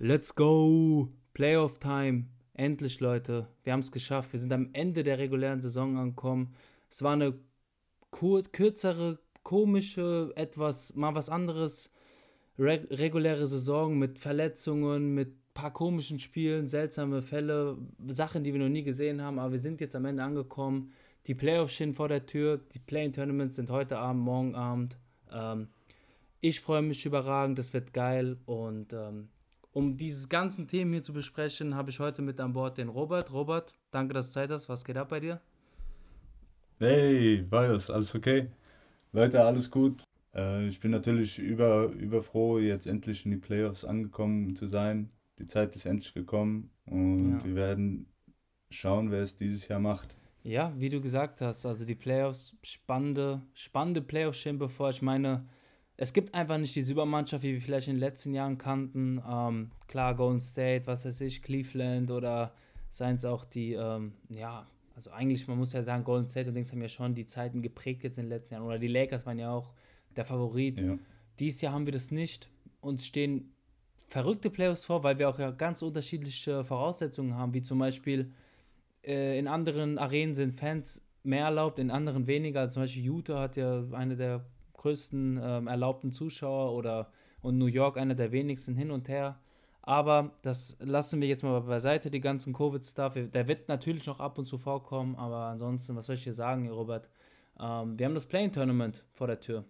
Let's go! Playoff Time. Endlich, Leute. Wir haben es geschafft. Wir sind am Ende der regulären Saison angekommen. Es war eine kürzere, komische, etwas, mal was anderes, reg reguläre Saison mit Verletzungen, mit ein paar komischen Spielen, seltsame Fälle, Sachen, die wir noch nie gesehen haben. Aber wir sind jetzt am Ende angekommen. Die Playoffs stehen vor der Tür. Die Play-In-Tournaments sind heute Abend, morgen Abend. Ähm, ich freue mich überragend. Das wird geil. Und ähm, um dieses ganzen Themen hier zu besprechen, habe ich heute mit an Bord den Robert. Robert, danke, dass du Zeit hast. Was geht ab bei dir? Hey, Vajos, alles okay? Leute, alles gut. Äh, ich bin natürlich über, überfroh, jetzt endlich in die Playoffs angekommen zu sein. Die Zeit ist endlich gekommen und ja. wir werden schauen, wer es dieses Jahr macht. Ja, wie du gesagt hast, also die Playoffs, spannende, spannende Playoffs stehen bevor. Ich meine, es gibt einfach nicht die Übermannschaft, wie wir vielleicht in den letzten Jahren kannten. Ähm, klar, Golden State, was weiß ich, Cleveland oder seien es auch die, ähm, ja, also eigentlich, man muss ja sagen, Golden State und Dings haben ja schon die Zeiten geprägt jetzt in den letzten Jahren. Oder die Lakers waren ja auch der Favorit. Ja. Dieses Jahr haben wir das nicht. Uns stehen verrückte Playoffs vor, weil wir auch ja ganz unterschiedliche Voraussetzungen haben, wie zum Beispiel äh, in anderen Arenen sind Fans mehr erlaubt, in anderen weniger. Also zum Beispiel Utah hat ja eine der größten ähm, erlaubten Zuschauer oder und New York einer der wenigsten hin und her. Aber das lassen wir jetzt mal beiseite, die ganzen Covid-Stuff. Der wird natürlich noch ab und zu vorkommen, aber ansonsten, was soll ich dir sagen, Robert? Ähm, wir haben das Playing-Tournament vor der Tür.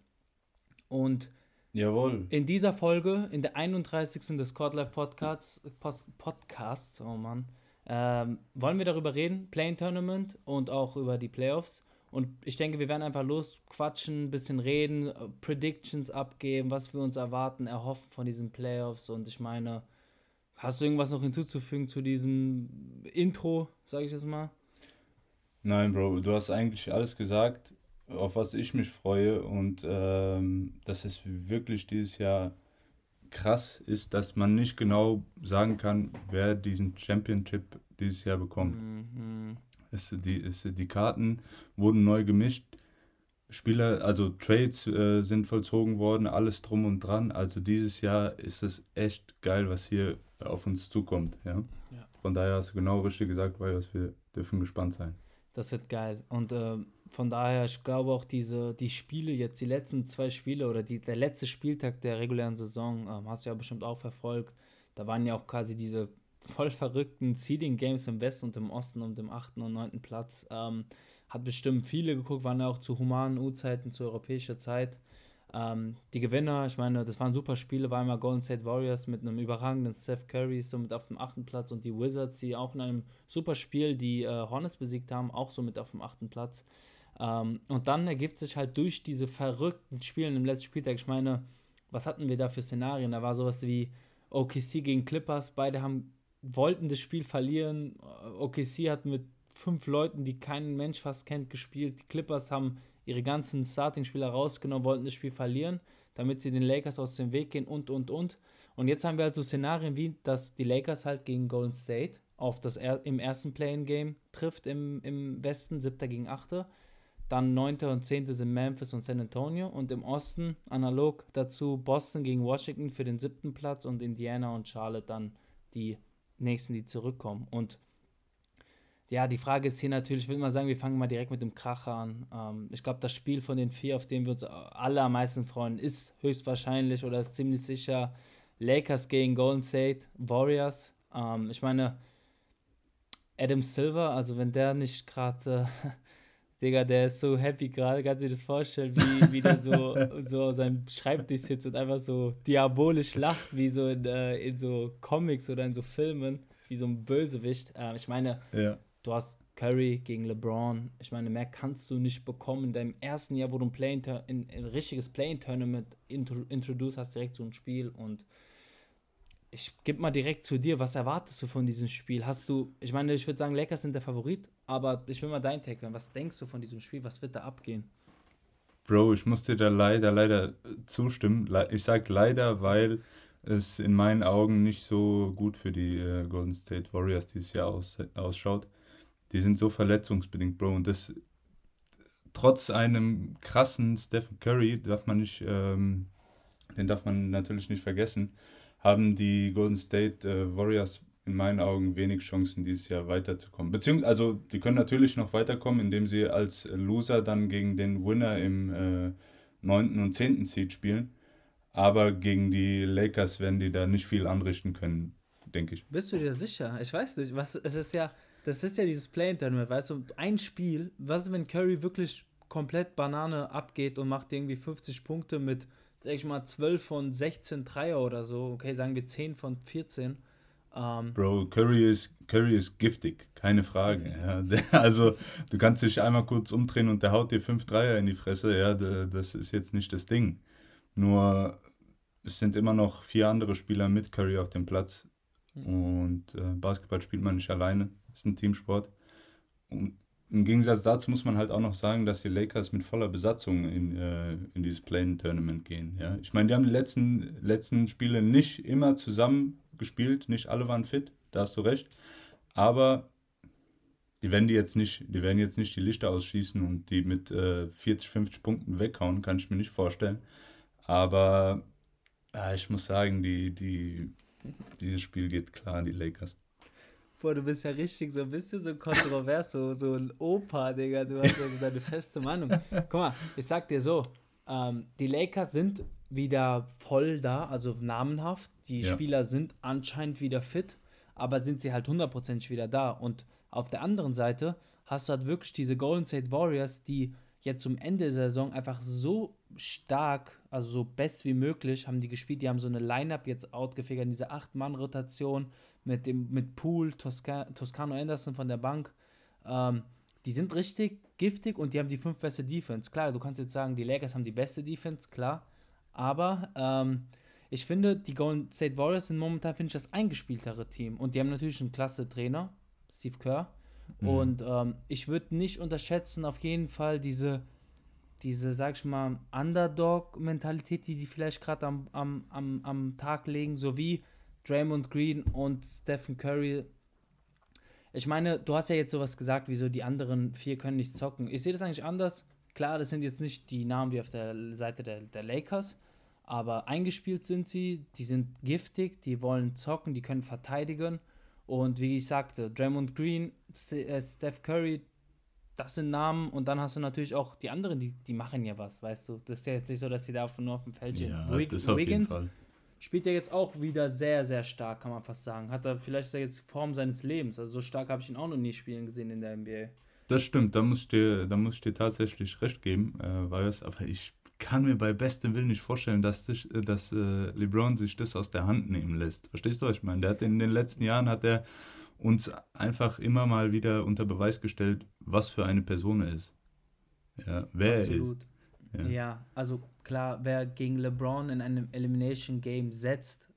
Und Jawohl. in dieser Folge, in der 31. des Court Life Podcasts, Podcasts, oh Mann, ähm, wollen wir darüber reden, Playing Tournament und auch über die Playoffs. Und ich denke, wir werden einfach losquatschen, ein bisschen reden, äh, Predictions abgeben, was wir uns erwarten, erhoffen von diesen Playoffs. Und ich meine, hast du irgendwas noch hinzuzufügen zu diesem Intro, sage ich jetzt mal? Nein, Bro, du hast eigentlich alles gesagt, auf was ich mich freue. Und ähm, dass es wirklich dieses Jahr krass ist, dass man nicht genau sagen kann, wer diesen Championship dieses Jahr bekommt. Mhm. Es, die, es, die Karten wurden neu gemischt. Spieler, also Trades äh, sind vollzogen worden, alles drum und dran. Also dieses Jahr ist es echt geil, was hier auf uns zukommt. Ja? ja. Von daher hast du genau richtig gesagt, weil wir dürfen gespannt sein. Das wird geil. Und äh, von daher, ich glaube auch diese, die Spiele jetzt, die letzten zwei Spiele oder die, der letzte Spieltag der regulären Saison, äh, hast du ja bestimmt auch verfolgt. Da waren ja auch quasi diese voll verrückten Seeding Games im Westen und im Osten um den 8. und 9. Platz. Ähm, hat bestimmt viele geguckt, waren ja auch zu humanen U-Zeiten, zu europäischer Zeit. Ähm, die Gewinner, ich meine, das waren super Spiele, war einmal Golden State Warriors mit einem überragenden Steph Curry, somit auf dem 8. Platz und die Wizards, die auch in einem super Spiel die äh, Hornets besiegt haben, auch somit auf dem 8. Platz. Ähm, und dann ergibt sich halt durch diese verrückten Spiele im letzten Spieltag, ich meine, was hatten wir da für Szenarien? Da war sowas wie OKC gegen Clippers, beide haben wollten das Spiel verlieren. OKC hat mit fünf Leuten, die kein Mensch fast kennt, gespielt. Die Clippers haben ihre ganzen Starting-Spieler rausgenommen, wollten das Spiel verlieren, damit sie den Lakers aus dem Weg gehen und, und, und. Und jetzt haben wir also Szenarien wie, dass die Lakers halt gegen Golden State auf das er im ersten Play-in-Game trifft im, im Westen, 7. gegen 8. Dann 9. und 10. sind Memphis und San Antonio. Und im Osten analog dazu Boston gegen Washington für den siebten Platz und Indiana und Charlotte dann die nächsten, die zurückkommen. Und ja, die Frage ist hier natürlich, ich würde mal sagen, wir fangen mal direkt mit dem Kracher an. Ähm, ich glaube, das Spiel von den vier, auf dem wir uns alle am meisten freuen, ist höchstwahrscheinlich oder ist ziemlich sicher Lakers gegen Golden State Warriors. Ähm, ich meine, Adam Silver, also wenn der nicht gerade äh, Digga, der ist so happy gerade, kannst du dir das vorstellen, wie, wie der so, so auf seinem Schreibtisch sitzt und einfach so diabolisch lacht, wie so in, äh, in so Comics oder in so Filmen, wie so ein Bösewicht. Äh, ich meine, ja. du hast Curry gegen LeBron. Ich meine, mehr kannst du nicht bekommen. In deinem ersten Jahr, wo du ein, Play ein, ein richtiges Play-In-Tournament introduce hast, direkt so ein Spiel und ich gebe mal direkt zu dir, was erwartest du von diesem Spiel? Hast du, ich meine, ich würde sagen, Lakers sind der Favorit, aber ich will mal dein Take hören. Was denkst du von diesem Spiel? Was wird da abgehen? Bro, ich muss dir da leider, leider zustimmen. Ich sage leider, weil es in meinen Augen nicht so gut für die äh, Golden State Warriors dieses Jahr aus, ausschaut. Die sind so verletzungsbedingt, Bro. Und das trotz einem krassen Stephen Curry darf man nicht, ähm, den darf man natürlich nicht vergessen haben die Golden State äh, Warriors in meinen Augen wenig Chancen, dieses Jahr weiterzukommen. Beziehungsweise, also die können natürlich noch weiterkommen, indem sie als Loser dann gegen den Winner im äh, 9. und 10. Seed spielen. Aber gegen die Lakers werden die da nicht viel anrichten können, denke ich. Bist du dir sicher? Ich weiß nicht. Was, es ist ja, das ist ja dieses Play-In-Tournament, weißt du, ein Spiel, was ist, wenn Curry wirklich komplett Banane abgeht und macht irgendwie 50 Punkte mit, sag ich mal, 12 von 16 Dreier oder so, okay, sagen wir 10 von 14 um, ähm, Bro, Curry ist, Curry ist giftig, keine Frage. Ja. Also, du kannst dich einmal kurz umdrehen und der haut dir fünf Dreier in die Fresse. Ja, das ist jetzt nicht das Ding. Nur, es sind immer noch vier andere Spieler mit Curry auf dem Platz. Mhm. Und äh, Basketball spielt man nicht alleine. Es ist ein Teamsport. Und im Gegensatz dazu muss man halt auch noch sagen, dass die Lakers mit voller Besatzung in, äh, in dieses Play-In-Tournament gehen. Ja? Ich meine, die haben die letzten, letzten Spiele nicht immer zusammen gespielt, nicht alle waren fit, da hast du recht. Aber die werden die jetzt nicht, die werden jetzt nicht die Lichter ausschießen und die mit äh, 40, 50 Punkten weghauen, kann ich mir nicht vorstellen. Aber ja, ich muss sagen, die, die, dieses Spiel geht klar an die Lakers. Boah, du bist ja richtig so ein bisschen so kontrovers, so, so ein Opa, Digga. Du hast also deine feste Meinung. Guck mal, ich sag dir so, ähm, die Lakers sind wieder voll da, also namenhaft. Die ja. Spieler sind anscheinend wieder fit, aber sind sie halt hundertprozentig wieder da. Und auf der anderen Seite hast du halt wirklich diese Golden State Warriors, die jetzt zum Ende der Saison einfach so stark, also so best wie möglich, haben die gespielt. Die haben so eine Line-Up jetzt outgefigert, diese 8-Mann-Rotation mit dem mit Pool, Tosca Toscano Anderson von der Bank. Ähm, die sind richtig giftig und die haben die fünf beste Defense. Klar, du kannst jetzt sagen, die Lakers haben die beste Defense, klar. Aber ähm, ich finde, die Golden State Warriors sind momentan, finde ich, das eingespieltere Team. Und die haben natürlich einen klasse Trainer, Steve Kerr. Mhm. Und ähm, ich würde nicht unterschätzen, auf jeden Fall diese, diese, sag ich mal, Underdog-Mentalität, die die vielleicht gerade am, am, am, am Tag legen, sowie Draymond Green und Stephen Curry. Ich meine, du hast ja jetzt sowas gesagt, wieso die anderen vier können nicht zocken. Ich sehe das eigentlich anders. Klar, das sind jetzt nicht die Namen wie auf der Seite der, der Lakers, aber eingespielt sind sie, die sind giftig, die wollen zocken, die können verteidigen. Und wie ich sagte, Draymond Green, äh, Steph Curry, das sind Namen. Und dann hast du natürlich auch die anderen, die, die machen ja was, weißt du. Das ist ja jetzt nicht so, dass sie da nur auf dem Feld stehen. Ja, Wig Wiggins spielt ja jetzt auch wieder sehr, sehr stark, kann man fast sagen. Hat er vielleicht ist er jetzt Form seines Lebens. Also so stark habe ich ihn auch noch nie spielen gesehen in der NBA. Das stimmt, da muss ich dir, da muss ich dir tatsächlich recht geben, äh, weil es, aber ich kann mir bei bestem Willen nicht vorstellen, dass, das, dass äh, LeBron sich das aus der Hand nehmen lässt. Verstehst du, was ich meine? Der hat in den letzten Jahren hat er uns einfach immer mal wieder unter Beweis gestellt, was für eine Person er ist. Ja, wer Absolut. er ist. Ja. ja. also klar, wer gegen LeBron in einem Elimination Game setzt,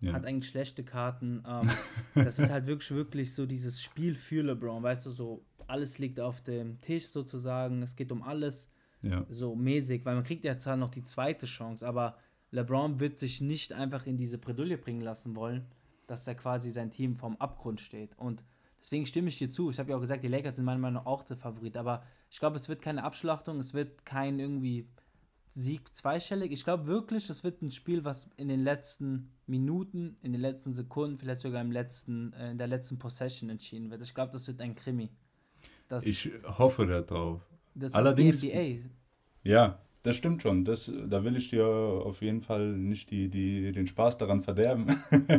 ja. hat eigentlich schlechte Karten. Ähm, das ist halt wirklich, wirklich so dieses Spiel für LeBron, weißt du, so alles liegt auf dem Tisch sozusagen, es geht um alles. Ja. So mäßig, weil man kriegt ja zwar noch die zweite Chance, aber LeBron wird sich nicht einfach in diese Bredouille bringen lassen wollen, dass da quasi sein Team vom Abgrund steht. Und deswegen stimme ich dir zu. Ich habe ja auch gesagt, die Lakers sind meiner Meinung nach auch der Favorit, aber ich glaube, es wird keine Abschlachtung, es wird kein irgendwie Sieg zweistellig. Ich glaube wirklich, es wird ein Spiel, was in den letzten Minuten, in den letzten Sekunden, vielleicht sogar im letzten, äh, in der letzten Possession entschieden wird. Ich glaube, das wird ein Krimi. Das, ich hoffe darauf. Das Allerdings, ist die NBA. Ja, das stimmt schon. Das, da will ich dir auf jeden Fall nicht die, die, den Spaß daran verderben.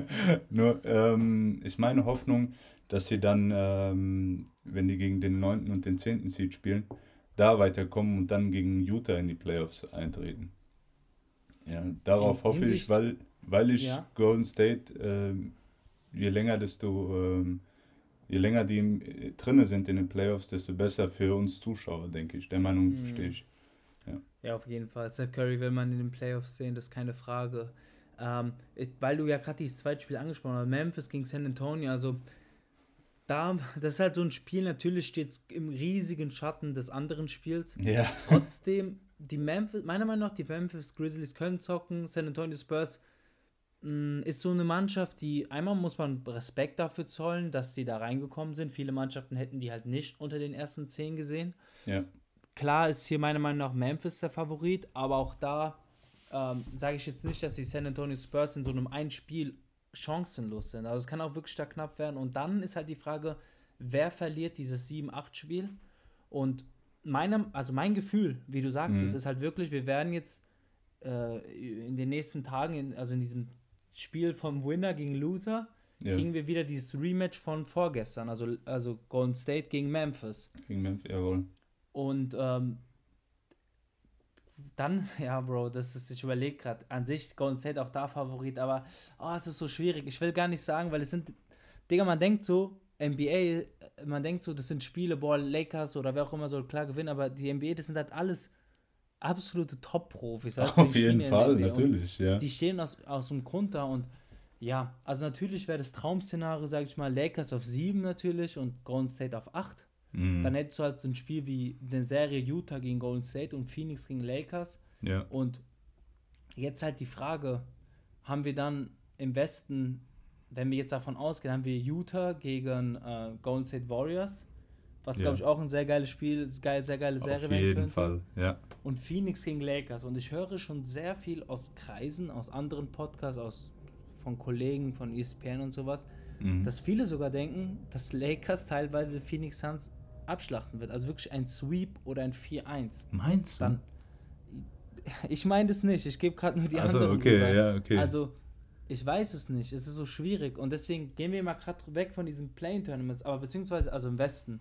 Nur ähm, ist meine Hoffnung, dass sie dann, ähm, wenn die gegen den 9. und den 10. Seed spielen, da weiterkommen und dann gegen Utah in die Playoffs eintreten. Ja, darauf in, hoffe ich, weil, weil ich ja. Golden State, äh, je länger, desto äh, je länger die äh, drinne sind in den Playoffs, desto besser für uns Zuschauer, denke ich. Der Meinung mhm. stehe ich. Ja. ja, auf jeden Fall. Seth Curry will man in den Playoffs sehen, das ist keine Frage. Ähm, weil du ja gerade dieses zweite Spiel angesprochen hast, Memphis gegen San Antonio, also da, das ist halt so ein Spiel, natürlich steht es im riesigen Schatten des anderen Spiels. Ja. Trotzdem, die Memphis, meiner Meinung nach, die Memphis Grizzlies können zocken, San Antonio Spurs Mm, ist so eine Mannschaft, die einmal muss man Respekt dafür zollen, dass sie da reingekommen sind. Viele Mannschaften hätten die halt nicht unter den ersten zehn gesehen. Ja. Klar ist hier meiner Meinung nach Memphis der Favorit, aber auch da ähm, sage ich jetzt nicht, dass die San Antonio Spurs in so einem ein Spiel chancenlos sind. Also es kann auch wirklich da knapp werden. Und dann ist halt die Frage, wer verliert dieses 7-8-Spiel? Und meinem, also mein Gefühl, wie du sagst, mhm. ist halt wirklich, wir werden jetzt äh, in den nächsten Tagen, in, also in diesem Spiel vom Winner gegen Loser, ja. kriegen wir wieder dieses Rematch von vorgestern, also, also Golden State gegen Memphis. Gegen Memphis, jawohl. Und ähm, dann, ja, Bro, das ist, ich überlege gerade, an sich Golden State auch da Favorit, aber oh, es ist so schwierig. Ich will gar nicht sagen, weil es sind, Digga, man denkt so, NBA, man denkt so, das sind Spiele, boah, Lakers oder wer auch immer soll klar gewinnen, aber die NBA, das sind halt alles absolute Top-Profis. Auf jeden Fall, natürlich, ja. Die stehen aus, aus dem Grund da und ja, also natürlich wäre das Traum-Szenario, sage ich mal, Lakers auf 7 natürlich und Golden State auf 8. Mhm. Dann hättest du halt so ein Spiel wie eine Serie Utah gegen Golden State und Phoenix gegen Lakers. Ja. Und jetzt halt die Frage, haben wir dann im Westen, wenn wir jetzt davon ausgehen, haben wir Utah gegen äh, Golden State Warriors, was ja. glaube ich auch ein sehr geiles Spiel, geil, sehr geile Serie werden könnte. Auf jeden Fall, ja. Und Phoenix gegen Lakers. Und ich höre schon sehr viel aus Kreisen, aus anderen Podcasts, aus von Kollegen von ESPN und sowas, mhm. dass viele sogar denken, dass Lakers teilweise Phoenix Suns abschlachten wird. Also wirklich ein Sweep oder ein 4-1. Meinst du? Dann, ich meine das nicht. Ich gebe gerade nur die also, anderen. okay, ja, okay. Also, ich weiß es nicht. Es ist so schwierig. Und deswegen gehen wir mal gerade weg von diesen Play-Tournaments, aber beziehungsweise, also im Westen.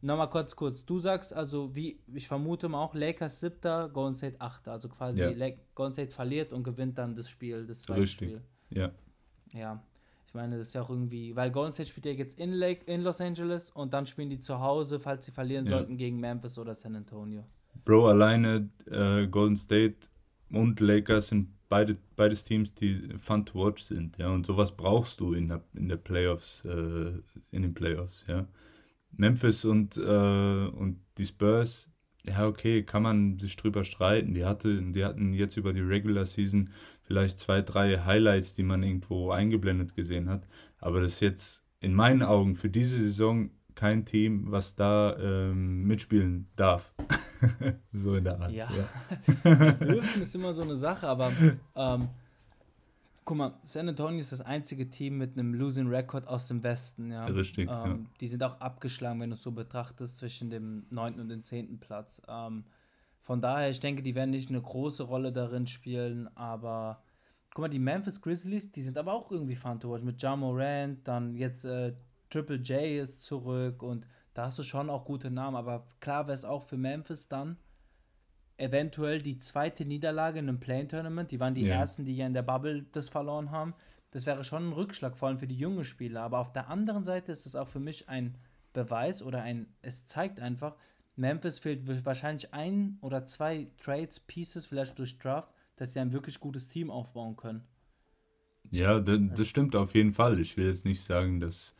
Nochmal kurz, kurz. Du sagst also, wie ich vermute mal auch, Lakers 7., Golden State 8. Also quasi ja. Golden State verliert und gewinnt dann das Spiel, das zweite Richtig. Spiel. Ja. Ja. Ich meine, das ist ja auch irgendwie, weil Golden State spielt ja jetzt in, Lake, in Los Angeles und dann spielen die zu Hause, falls sie verlieren ja. sollten, gegen Memphis oder San Antonio. Bro, alleine äh, Golden State und Lakers sind beide, beides Teams, die fun to watch sind, ja, und sowas brauchst du in der, in der Playoffs, äh, in den Playoffs, ja. Memphis und, äh, und die Spurs, ja, okay, kann man sich drüber streiten. Die, hatte, die hatten jetzt über die Regular Season vielleicht zwei, drei Highlights, die man irgendwo eingeblendet gesehen hat. Aber das ist jetzt in meinen Augen für diese Saison kein Team, was da ähm, mitspielen darf. so in der Art. Ja, ja. dürfen ist immer so eine Sache, aber ähm, guck mal, San Antonio ist das einzige Team mit einem Losing Record aus dem Westen. Ja. Richtig. Ähm, ja. Die sind auch abgeschlagen, wenn du es so betrachtest, zwischen dem 9. und dem 10. Platz. Ähm, von daher, ich denke, die werden nicht eine große Rolle darin spielen, aber guck mal, die Memphis Grizzlies, die sind aber auch irgendwie fun to watch. Mit Ja Morant, dann jetzt äh, Triple J ist zurück und da hast du schon auch gute Namen, aber klar wäre es auch für Memphis dann eventuell die zweite Niederlage in einem Play-Tournament. Die waren die ja. ersten, die ja in der Bubble das verloren haben. Das wäre schon ein Rückschlag, vor allem für die jungen Spieler. Aber auf der anderen Seite ist es auch für mich ein Beweis oder ein, es zeigt einfach, Memphis fehlt wahrscheinlich ein oder zwei Trades, Pieces, vielleicht durch Draft, dass sie ein wirklich gutes Team aufbauen können. Ja, das, stimmt auf jeden Fall. Ich will jetzt nicht sagen, dass.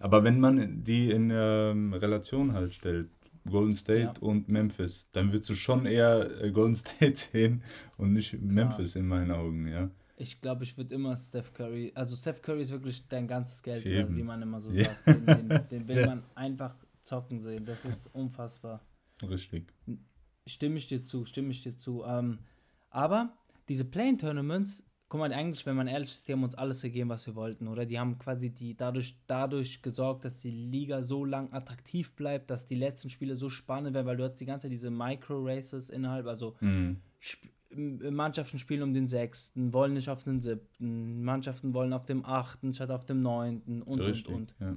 Aber wenn man die in ähm, Relation halt stellt, Golden State ja. und Memphis, dann würdest du schon eher äh, Golden State sehen und nicht Memphis ja. in meinen Augen, ja. Ich glaube, ich würde immer Steph Curry, also Steph Curry ist wirklich dein ganzes Geld, Eben. wie man immer so ja. sagt. Den, den, den will man einfach zocken sehen. Das ist unfassbar. Richtig. Stimme ich dir zu, stimme ich dir zu. Ähm, aber diese Play-Tournaments, guck mal, eigentlich, wenn man ehrlich ist, die haben uns alles gegeben, was wir wollten, oder? Die haben quasi die dadurch, dadurch gesorgt, dass die Liga so lang attraktiv bleibt, dass die letzten Spiele so spannend werden, weil du hast die ganze Zeit diese Micro-Races innerhalb, also mhm. Mannschaften spielen um den sechsten, wollen nicht auf den siebten, Mannschaften wollen auf dem achten statt auf dem neunten und Richtig, und und. Ja.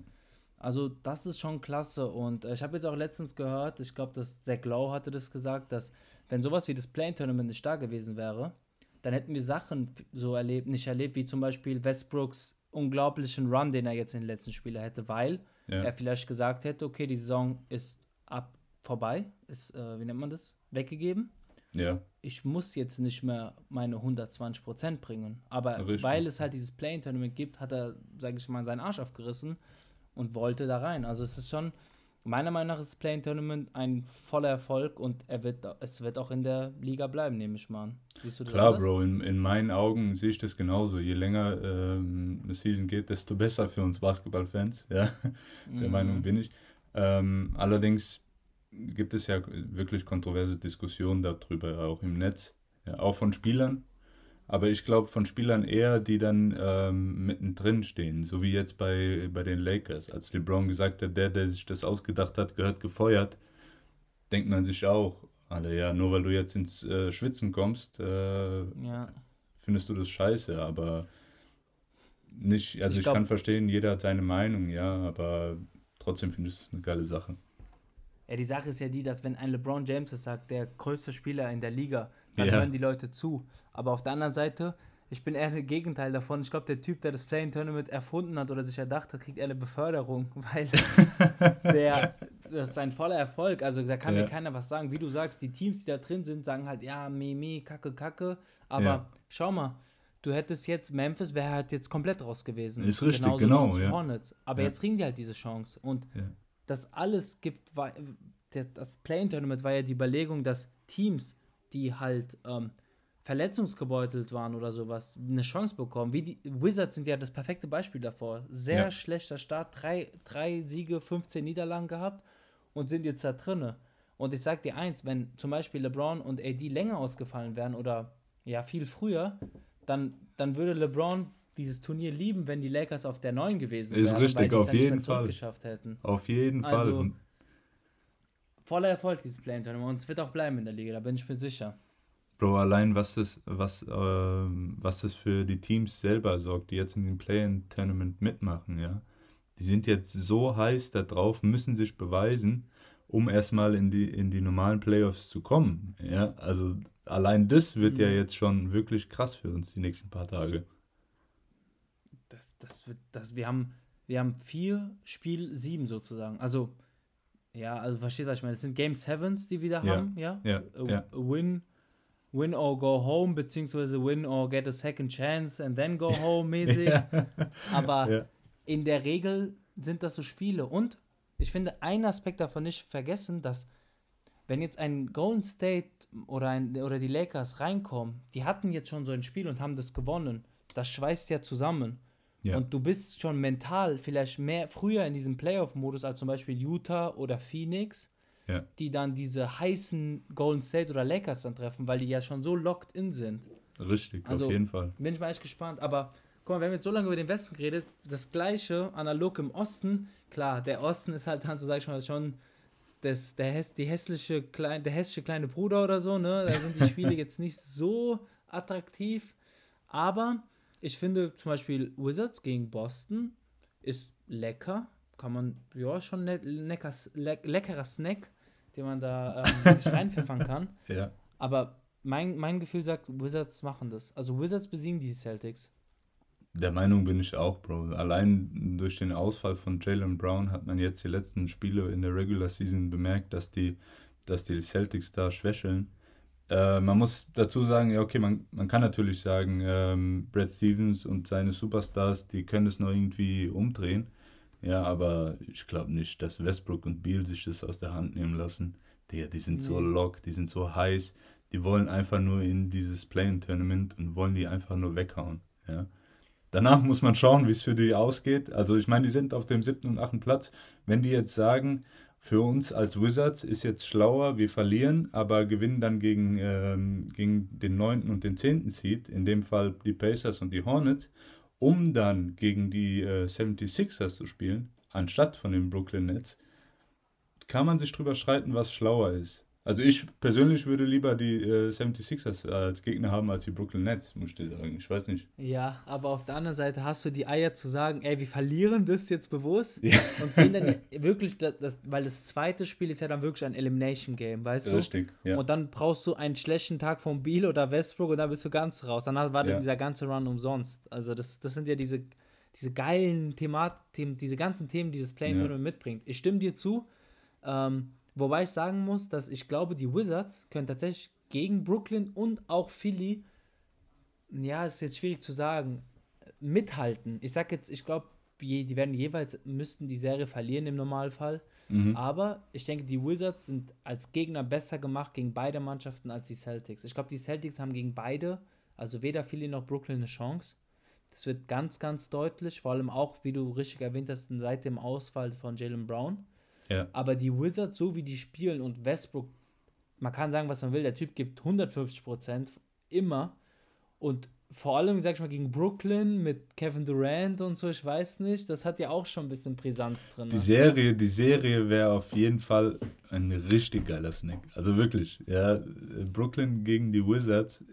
Also das ist schon klasse und äh, ich habe jetzt auch letztens gehört, ich glaube, dass Zach Lowe hatte das gesagt, dass wenn sowas wie das Play-Tournament nicht da gewesen wäre, dann hätten wir Sachen so erlebt, nicht erlebt, wie zum Beispiel Westbrooks unglaublichen Run, den er jetzt in den letzten Spielen hätte, weil ja. er vielleicht gesagt hätte, okay, die Saison ist ab vorbei, ist, äh, wie nennt man das, weggegeben. Ja. Ich muss jetzt nicht mehr meine 120% bringen. Aber Richtig. weil es halt dieses Play-Tournament gibt, hat er, sage ich mal, seinen Arsch aufgerissen und wollte da rein. Also es ist schon, meiner Meinung nach ist das Playing Tournament ein voller Erfolg und er wird, es wird auch in der Liga bleiben, nehme ich mal an. Klar, Bro, in, in meinen Augen sehe ich das genauso. Je länger ähm, eine Season geht, desto besser für uns Basketballfans. Ja, der mhm. Meinung bin ich. Ähm, allerdings gibt es ja wirklich kontroverse Diskussionen darüber, auch im Netz. Ja, auch von Spielern. Aber ich glaube von Spielern eher, die dann ähm, mittendrin stehen. So wie jetzt bei, bei den Lakers. Als LeBron gesagt hat, der, der sich das ausgedacht hat, gehört gefeuert, denkt man sich auch, alle, ja, nur weil du jetzt ins äh, Schwitzen kommst, äh, ja. findest du das scheiße. Aber nicht, also ich, ich glaub, kann verstehen, jeder hat seine Meinung, ja, aber trotzdem finde ich es eine geile Sache. Ja, die Sache ist ja die, dass wenn ein LeBron James es sagt, der größte Spieler in der Liga, dann ja. hören die Leute zu. Aber auf der anderen Seite, ich bin eher das Gegenteil davon. Ich glaube, der Typ, der das Playing Tournament erfunden hat oder sich erdacht hat, kriegt eher eine Beförderung, weil der, das ist ein voller Erfolg. Also da kann ja. mir keiner was sagen. Wie du sagst, die Teams, die da drin sind, sagen halt, ja, Mimi, Kacke, Kacke. Aber ja. schau mal, du hättest jetzt, Memphis wäre halt jetzt komplett raus gewesen. Ist richtig, Genauso genau. Ja. Hornets. Aber jetzt kriegen die halt diese Chance. Und das alles gibt, das Play-In-Tournament war ja die Überlegung, dass Teams, die halt ähm, verletzungsgebeutelt waren oder sowas, eine Chance bekommen. Wie die Wizards sind ja das perfekte Beispiel davor. Sehr ja. schlechter Start, drei, drei Siege, 15 Niederlagen gehabt und sind jetzt da drinne. Und ich sag dir eins, wenn zum Beispiel LeBron und AD länger ausgefallen wären oder ja viel früher, dann, dann würde LeBron dieses Turnier lieben, wenn die Lakers auf der 9 gewesen wären. Ist richtig, auf jeden Fall. Geschafft hätten. Auf jeden also, Fall. Voller Erfolg, dieses Play-In-Tournament. Und es wird auch bleiben in der Liga, da bin ich mir sicher. Bro, allein was das, was, äh, was das für die Teams selber sorgt, die jetzt in dem Play-In-Tournament mitmachen, ja. Die sind jetzt so heiß da drauf, müssen sich beweisen, um erstmal in die, in die normalen Playoffs zu kommen. Ja, also allein das wird mhm. ja jetzt schon wirklich krass für uns die nächsten paar Tage das wird, das, wir haben, wir haben vier Spiel sieben sozusagen. Also, ja, also versteht, was ich meine. Es sind Game Sevens, die wir ja. haben, ja? Ja, ja. Win, win or go home, beziehungsweise win or get a second chance and then go home mäßig. Aber in der Regel sind das so Spiele. Und ich finde, ein Aspekt davon nicht vergessen, dass wenn jetzt ein Golden State oder, ein, oder die Lakers reinkommen, die hatten jetzt schon so ein Spiel und haben das gewonnen. Das schweißt ja zusammen. Ja. Und du bist schon mental vielleicht mehr früher in diesem Playoff-Modus als zum Beispiel Utah oder Phoenix, ja. die dann diese heißen Golden State oder Lakers dann treffen, weil die ja schon so locked in sind. Richtig, also, auf jeden Fall. Bin ich mal echt gespannt. Aber guck mal, wir haben jetzt so lange über den Westen geredet, das gleiche analog im Osten. Klar, der Osten ist halt dann, so sag ich mal, schon das, der, häss, die hässliche klein, der hässliche kleine Bruder oder so, ne? Da sind die Spiele jetzt nicht so attraktiv. Aber ich finde zum Beispiel Wizards gegen Boston ist lecker. Kann man, ja, schon ne, lecker, le leckerer Snack, den man da ähm, sich reinpfeffern kann. Ja. Aber mein, mein Gefühl sagt, Wizards machen das. Also Wizards besiegen die Celtics. Der Meinung bin ich auch, Bro. Allein durch den Ausfall von Jalen Brown hat man jetzt die letzten Spiele in der Regular Season bemerkt, dass die, dass die Celtics da schwächeln. Äh, man muss dazu sagen, ja, okay, man, man kann natürlich sagen, ähm, Brad Stevens und seine Superstars, die können es noch irgendwie umdrehen. Ja, aber ich glaube nicht, dass Westbrook und Beal sich das aus der Hand nehmen lassen. Die, die sind nee. so lock, die sind so heiß, die wollen einfach nur in dieses Play-In-Tournament und wollen die einfach nur weghauen. Ja. Danach muss man schauen, wie es für die ausgeht. Also ich meine, die sind auf dem siebten und achten Platz. Wenn die jetzt sagen, für uns als Wizards ist jetzt schlauer, wir verlieren, aber gewinnen dann gegen, ähm, gegen den 9. und den 10. Seed, in dem Fall die Pacers und die Hornets, um dann gegen die äh, 76ers zu spielen, anstatt von den Brooklyn Nets, kann man sich drüber streiten, was schlauer ist. Also ich persönlich würde lieber die äh, 76ers als Gegner haben als die Brooklyn Nets, muss ich dir sagen. Ich weiß nicht. Ja, aber auf der anderen Seite hast du die Eier zu sagen, ey, wir verlieren das jetzt bewusst ja. und gehen dann wirklich, das, das, weil das zweite Spiel ist ja dann wirklich ein Elimination Game, weißt du? Richtig, ja. Und dann brauchst du einen schlechten Tag von Beal oder Westbrook und dann bist du ganz raus. Dann war ja. dieser ganze Run umsonst. Also das, das sind ja diese, diese geilen Themen, diese ganzen Themen, die das Playing Tournament mitbringt. Ich stimme dir zu. Ähm, Wobei ich sagen muss, dass ich glaube, die Wizards können tatsächlich gegen Brooklyn und auch Philly, ja, ist jetzt schwierig zu sagen, mithalten. Ich sag jetzt, ich glaube, die werden jeweils, müssten die Serie verlieren im Normalfall. Mhm. Aber ich denke, die Wizards sind als Gegner besser gemacht gegen beide Mannschaften als die Celtics. Ich glaube, die Celtics haben gegen beide, also weder Philly noch Brooklyn, eine Chance. Das wird ganz, ganz deutlich, vor allem auch, wie du richtig erwähnt hast, seit dem Ausfall von Jalen Brown. Ja. Aber die Wizards, so wie die spielen und Westbrook, man kann sagen, was man will, der Typ gibt 150 Prozent immer. Und vor allem, sag ich mal, gegen Brooklyn mit Kevin Durant und so, ich weiß nicht, das hat ja auch schon ein bisschen Brisanz drin. Die Serie, die Serie wäre auf jeden Fall ein richtig geiler Snack. Also wirklich, ja, Brooklyn gegen die Wizards,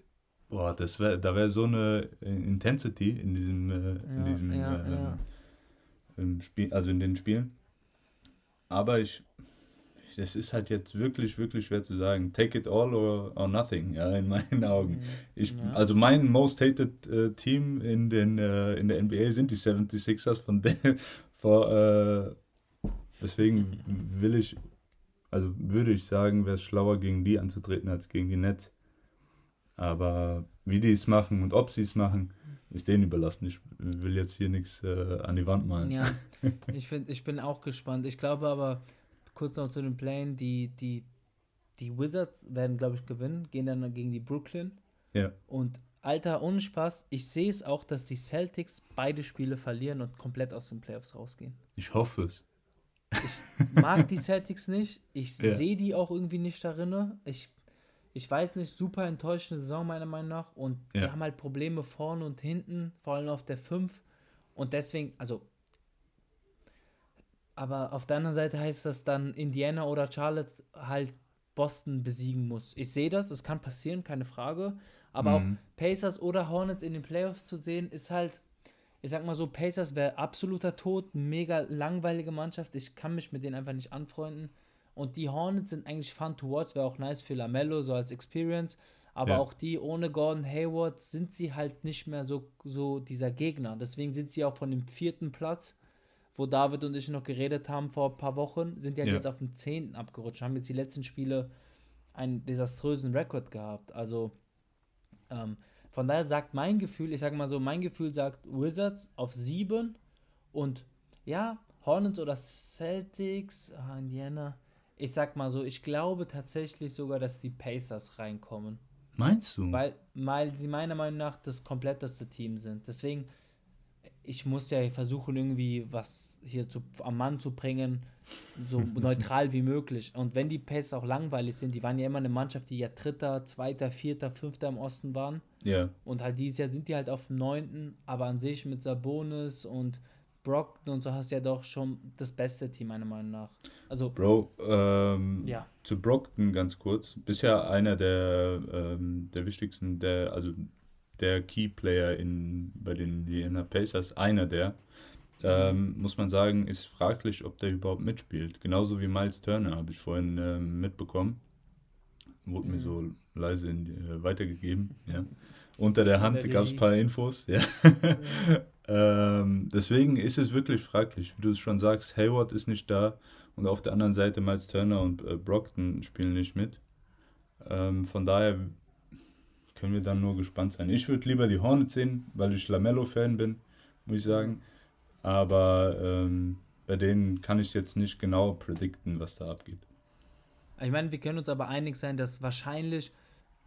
boah, das wär, da wäre so eine Intensity in diesem, äh, in ja, diesem ja, äh, ja. Spiel, also in den Spielen. Aber ich das ist halt jetzt wirklich, wirklich schwer zu sagen. Take it all or, or nothing, ja, in meinen Augen. Mhm. Ich, ja. Also mein most hated äh, Team in, den, äh, in der NBA sind die 76ers, von dem, vor, äh, deswegen will ich, also würde ich sagen, wäre es schlauer, gegen die anzutreten, als gegen die Nets. Aber wie die es machen und ob sie es machen, ist denen überlassen. Ich will jetzt hier nichts äh, an die Wand malen. Ja, ich, find, ich bin auch gespannt. Ich glaube aber, kurz noch zu den Plänen, die, die, die Wizards werden, glaube ich, gewinnen, gehen dann gegen die Brooklyn. Ja. Und alter, ohne Spaß, ich sehe es auch, dass die Celtics beide Spiele verlieren und komplett aus den Playoffs rausgehen. Ich hoffe es. Ich mag die Celtics nicht. Ich ja. sehe die auch irgendwie nicht darin. Ich, ich weiß nicht, super enttäuschende Saison meiner Meinung nach. Und ja. die haben halt Probleme vorne und hinten, vor allem auf der 5. Und deswegen, also aber auf der anderen Seite heißt das dann, Indiana oder Charlotte halt Boston besiegen muss. Ich sehe das, das kann passieren, keine Frage. Aber mhm. auch Pacers oder Hornets in den Playoffs zu sehen, ist halt, ich sag mal so, Pacers wäre absoluter Tod, mega langweilige Mannschaft. Ich kann mich mit denen einfach nicht anfreunden. Und die Hornets sind eigentlich fun to watch, wäre auch nice für Lamello, so als Experience. Aber ja. auch die ohne Gordon Hayward sind sie halt nicht mehr so, so dieser Gegner. Deswegen sind sie auch von dem vierten Platz wo David und ich noch geredet haben vor ein paar Wochen, sind ja, ja. jetzt auf dem 10. abgerutscht, haben jetzt die letzten Spiele einen desaströsen Rekord gehabt. Also ähm, von daher sagt mein Gefühl, ich sage mal so, mein Gefühl sagt Wizards auf 7 und ja, Hornets oder Celtics, ah, Indiana. Ich sag mal so, ich glaube tatsächlich sogar, dass die Pacers reinkommen. Meinst du? Weil, weil sie meiner Meinung nach das kompletteste Team sind. Deswegen, ich muss ja versuchen, irgendwie was hier zu, am Mann zu bringen, so neutral wie möglich. Und wenn die Pace auch langweilig sind, die waren ja immer eine Mannschaft, die ja Dritter, Zweiter, Vierter, Fünfter im Osten waren. Ja. Und halt dieses Jahr sind die halt auf dem Neunten, aber an sich mit Sabonis und Brockton und so hast du ja doch schon das beste Team, meiner Meinung nach. Also, Bro, ähm, ja. zu Brockton ganz kurz. Bisher einer der, ähm, der wichtigsten, der, also der Key Player in, bei den Vienna Pacers, einer der ähm, muss man sagen, ist fraglich, ob der überhaupt mitspielt. Genauso wie Miles Turner, habe ich vorhin ähm, mitbekommen. Wurde mhm. mir so leise in, äh, weitergegeben. Ja. Unter der Hand gab es ein paar Infos. Ja. ähm, deswegen ist es wirklich fraglich. Wie du es schon sagst, Hayward ist nicht da und auf der anderen Seite Miles Turner und äh, Brockton spielen nicht mit. Ähm, von daher können wir dann nur gespannt sein. Ich würde lieber die Hornets sehen, weil ich Lamello-Fan bin, muss ich sagen. Aber ähm, bei denen kann ich jetzt nicht genau predikten, was da abgeht. Ich meine, wir können uns aber einig sein, dass wahrscheinlich,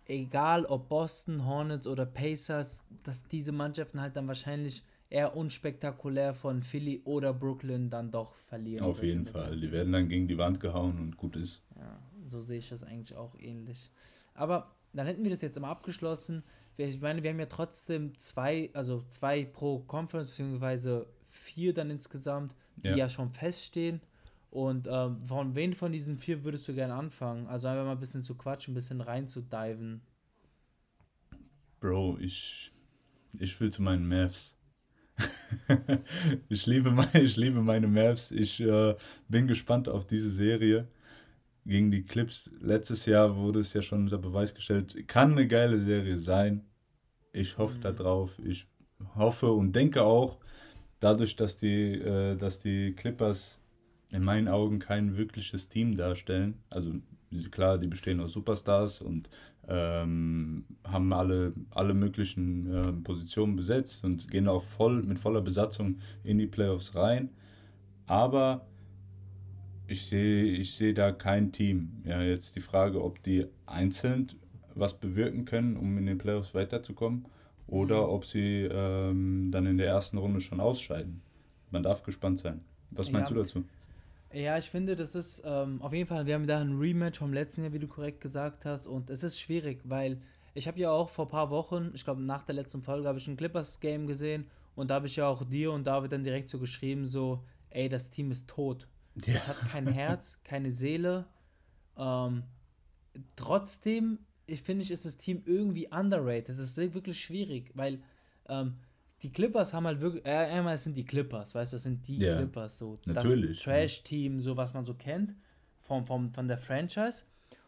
egal ob Boston, Hornets oder Pacers, dass diese Mannschaften halt dann wahrscheinlich eher unspektakulär von Philly oder Brooklyn dann doch verlieren. Auf jeden Fall. Die werden dann gegen die Wand gehauen und gut ist. Ja, so sehe ich das eigentlich auch ähnlich. Aber dann hätten wir das jetzt immer abgeschlossen. Ich meine, wir haben ja trotzdem zwei, also zwei pro Conference, beziehungsweise vier dann insgesamt, die ja, ja schon feststehen. Und ähm, von wen von diesen vier würdest du gerne anfangen? Also einfach mal ein bisschen zu quatschen, ein bisschen rein zu diven. Bro, ich, ich will zu meinen Mavs. ich, liebe meine, ich liebe meine Mavs. Ich äh, bin gespannt auf diese Serie gegen die Clips. Letztes Jahr wurde es ja schon unter Beweis gestellt. Kann eine geile Serie sein. Ich hoffe mhm. darauf. Ich hoffe und denke auch, dadurch, dass die, äh, dass die Clippers in meinen Augen kein wirkliches Team darstellen, also klar, die bestehen aus Superstars und ähm, haben alle, alle möglichen äh, Positionen besetzt und gehen auch voll mit voller Besatzung in die Playoffs rein. Aber ich sehe ich seh da kein Team. Ja, jetzt die Frage, ob die einzeln was bewirken können, um in den Playoffs weiterzukommen oder ob sie ähm, dann in der ersten Runde schon ausscheiden. Man darf gespannt sein. Was meinst ja. du dazu? Ja, ich finde, das ist ähm, auf jeden Fall, wir haben da ein Rematch vom letzten Jahr, wie du korrekt gesagt hast, und es ist schwierig, weil ich habe ja auch vor ein paar Wochen, ich glaube nach der letzten Folge, habe ich ein Clippers-Game gesehen und da habe ich ja auch dir und David dann direkt so geschrieben, so, ey, das Team ist tot. Ja. Es hat kein Herz, keine Seele. Ähm, trotzdem, ich finde, ist das Team irgendwie underrated. Das ist wirklich schwierig, weil ähm, die Clippers haben halt wirklich, äh, einmal sind die Clippers, weißt du, das sind die yeah, Clippers, so natürlich, das Trash-Team, so was man so kennt vom, vom, von der Franchise.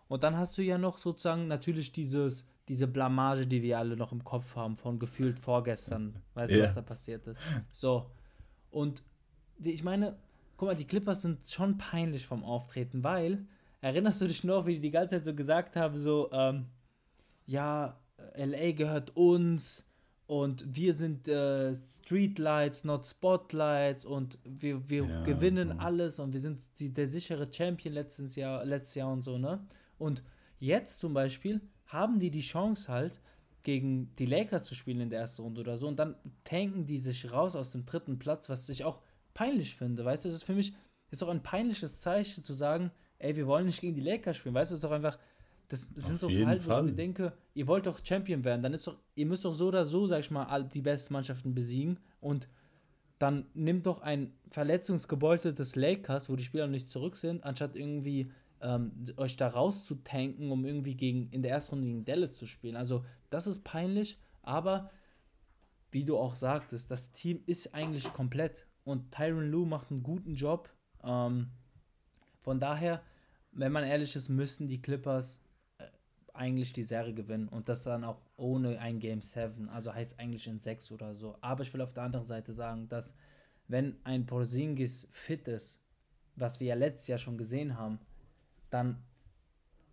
Und dann hast du ja noch sozusagen natürlich dieses, diese Blamage, die wir alle noch im Kopf haben, von gefühlt vorgestern, weißt yeah. du, was da passiert ist. So, und ich meine, guck mal, die Clippers sind schon peinlich vom Auftreten, weil, erinnerst du dich noch, wie die die ganze Zeit so gesagt haben, so, ähm, ja, LA gehört uns, und wir sind äh, Streetlights, not Spotlights und wir, wir ja, gewinnen ja. alles und wir sind die, der sichere Champion letztes Jahr, letztes Jahr und so, ne? Und jetzt zum Beispiel haben die die Chance halt, gegen die Lakers zu spielen in der ersten Runde oder so und dann tanken die sich raus aus dem dritten Platz, was ich auch peinlich finde, weißt du, es ist für mich, ist auch ein peinliches Zeichen zu sagen, ey, wir wollen nicht gegen die Lakers spielen, weißt du, es ist auch einfach, das, das sind so Verhalten, wo ich mir denke, ihr wollt doch Champion werden, dann ist doch, ihr müsst doch so oder so, sag ich mal, die besten Mannschaften besiegen und dann nimmt doch ein verletzungsgebeuteltes Lakers, wo die Spieler noch nicht zurück sind, anstatt irgendwie ähm, euch da rauszutanken, um irgendwie gegen, in der ersten Runde gegen Dallas zu spielen. Also, das ist peinlich, aber wie du auch sagtest, das Team ist eigentlich komplett und Tyron Lue macht einen guten Job. Ähm, von daher, wenn man ehrlich ist, müssen die Clippers eigentlich die Serie gewinnen und das dann auch ohne ein Game 7, also heißt eigentlich in 6 oder so. Aber ich will auf der anderen Seite sagen, dass wenn ein Porzingis fit ist, was wir ja letztes Jahr schon gesehen haben, dann,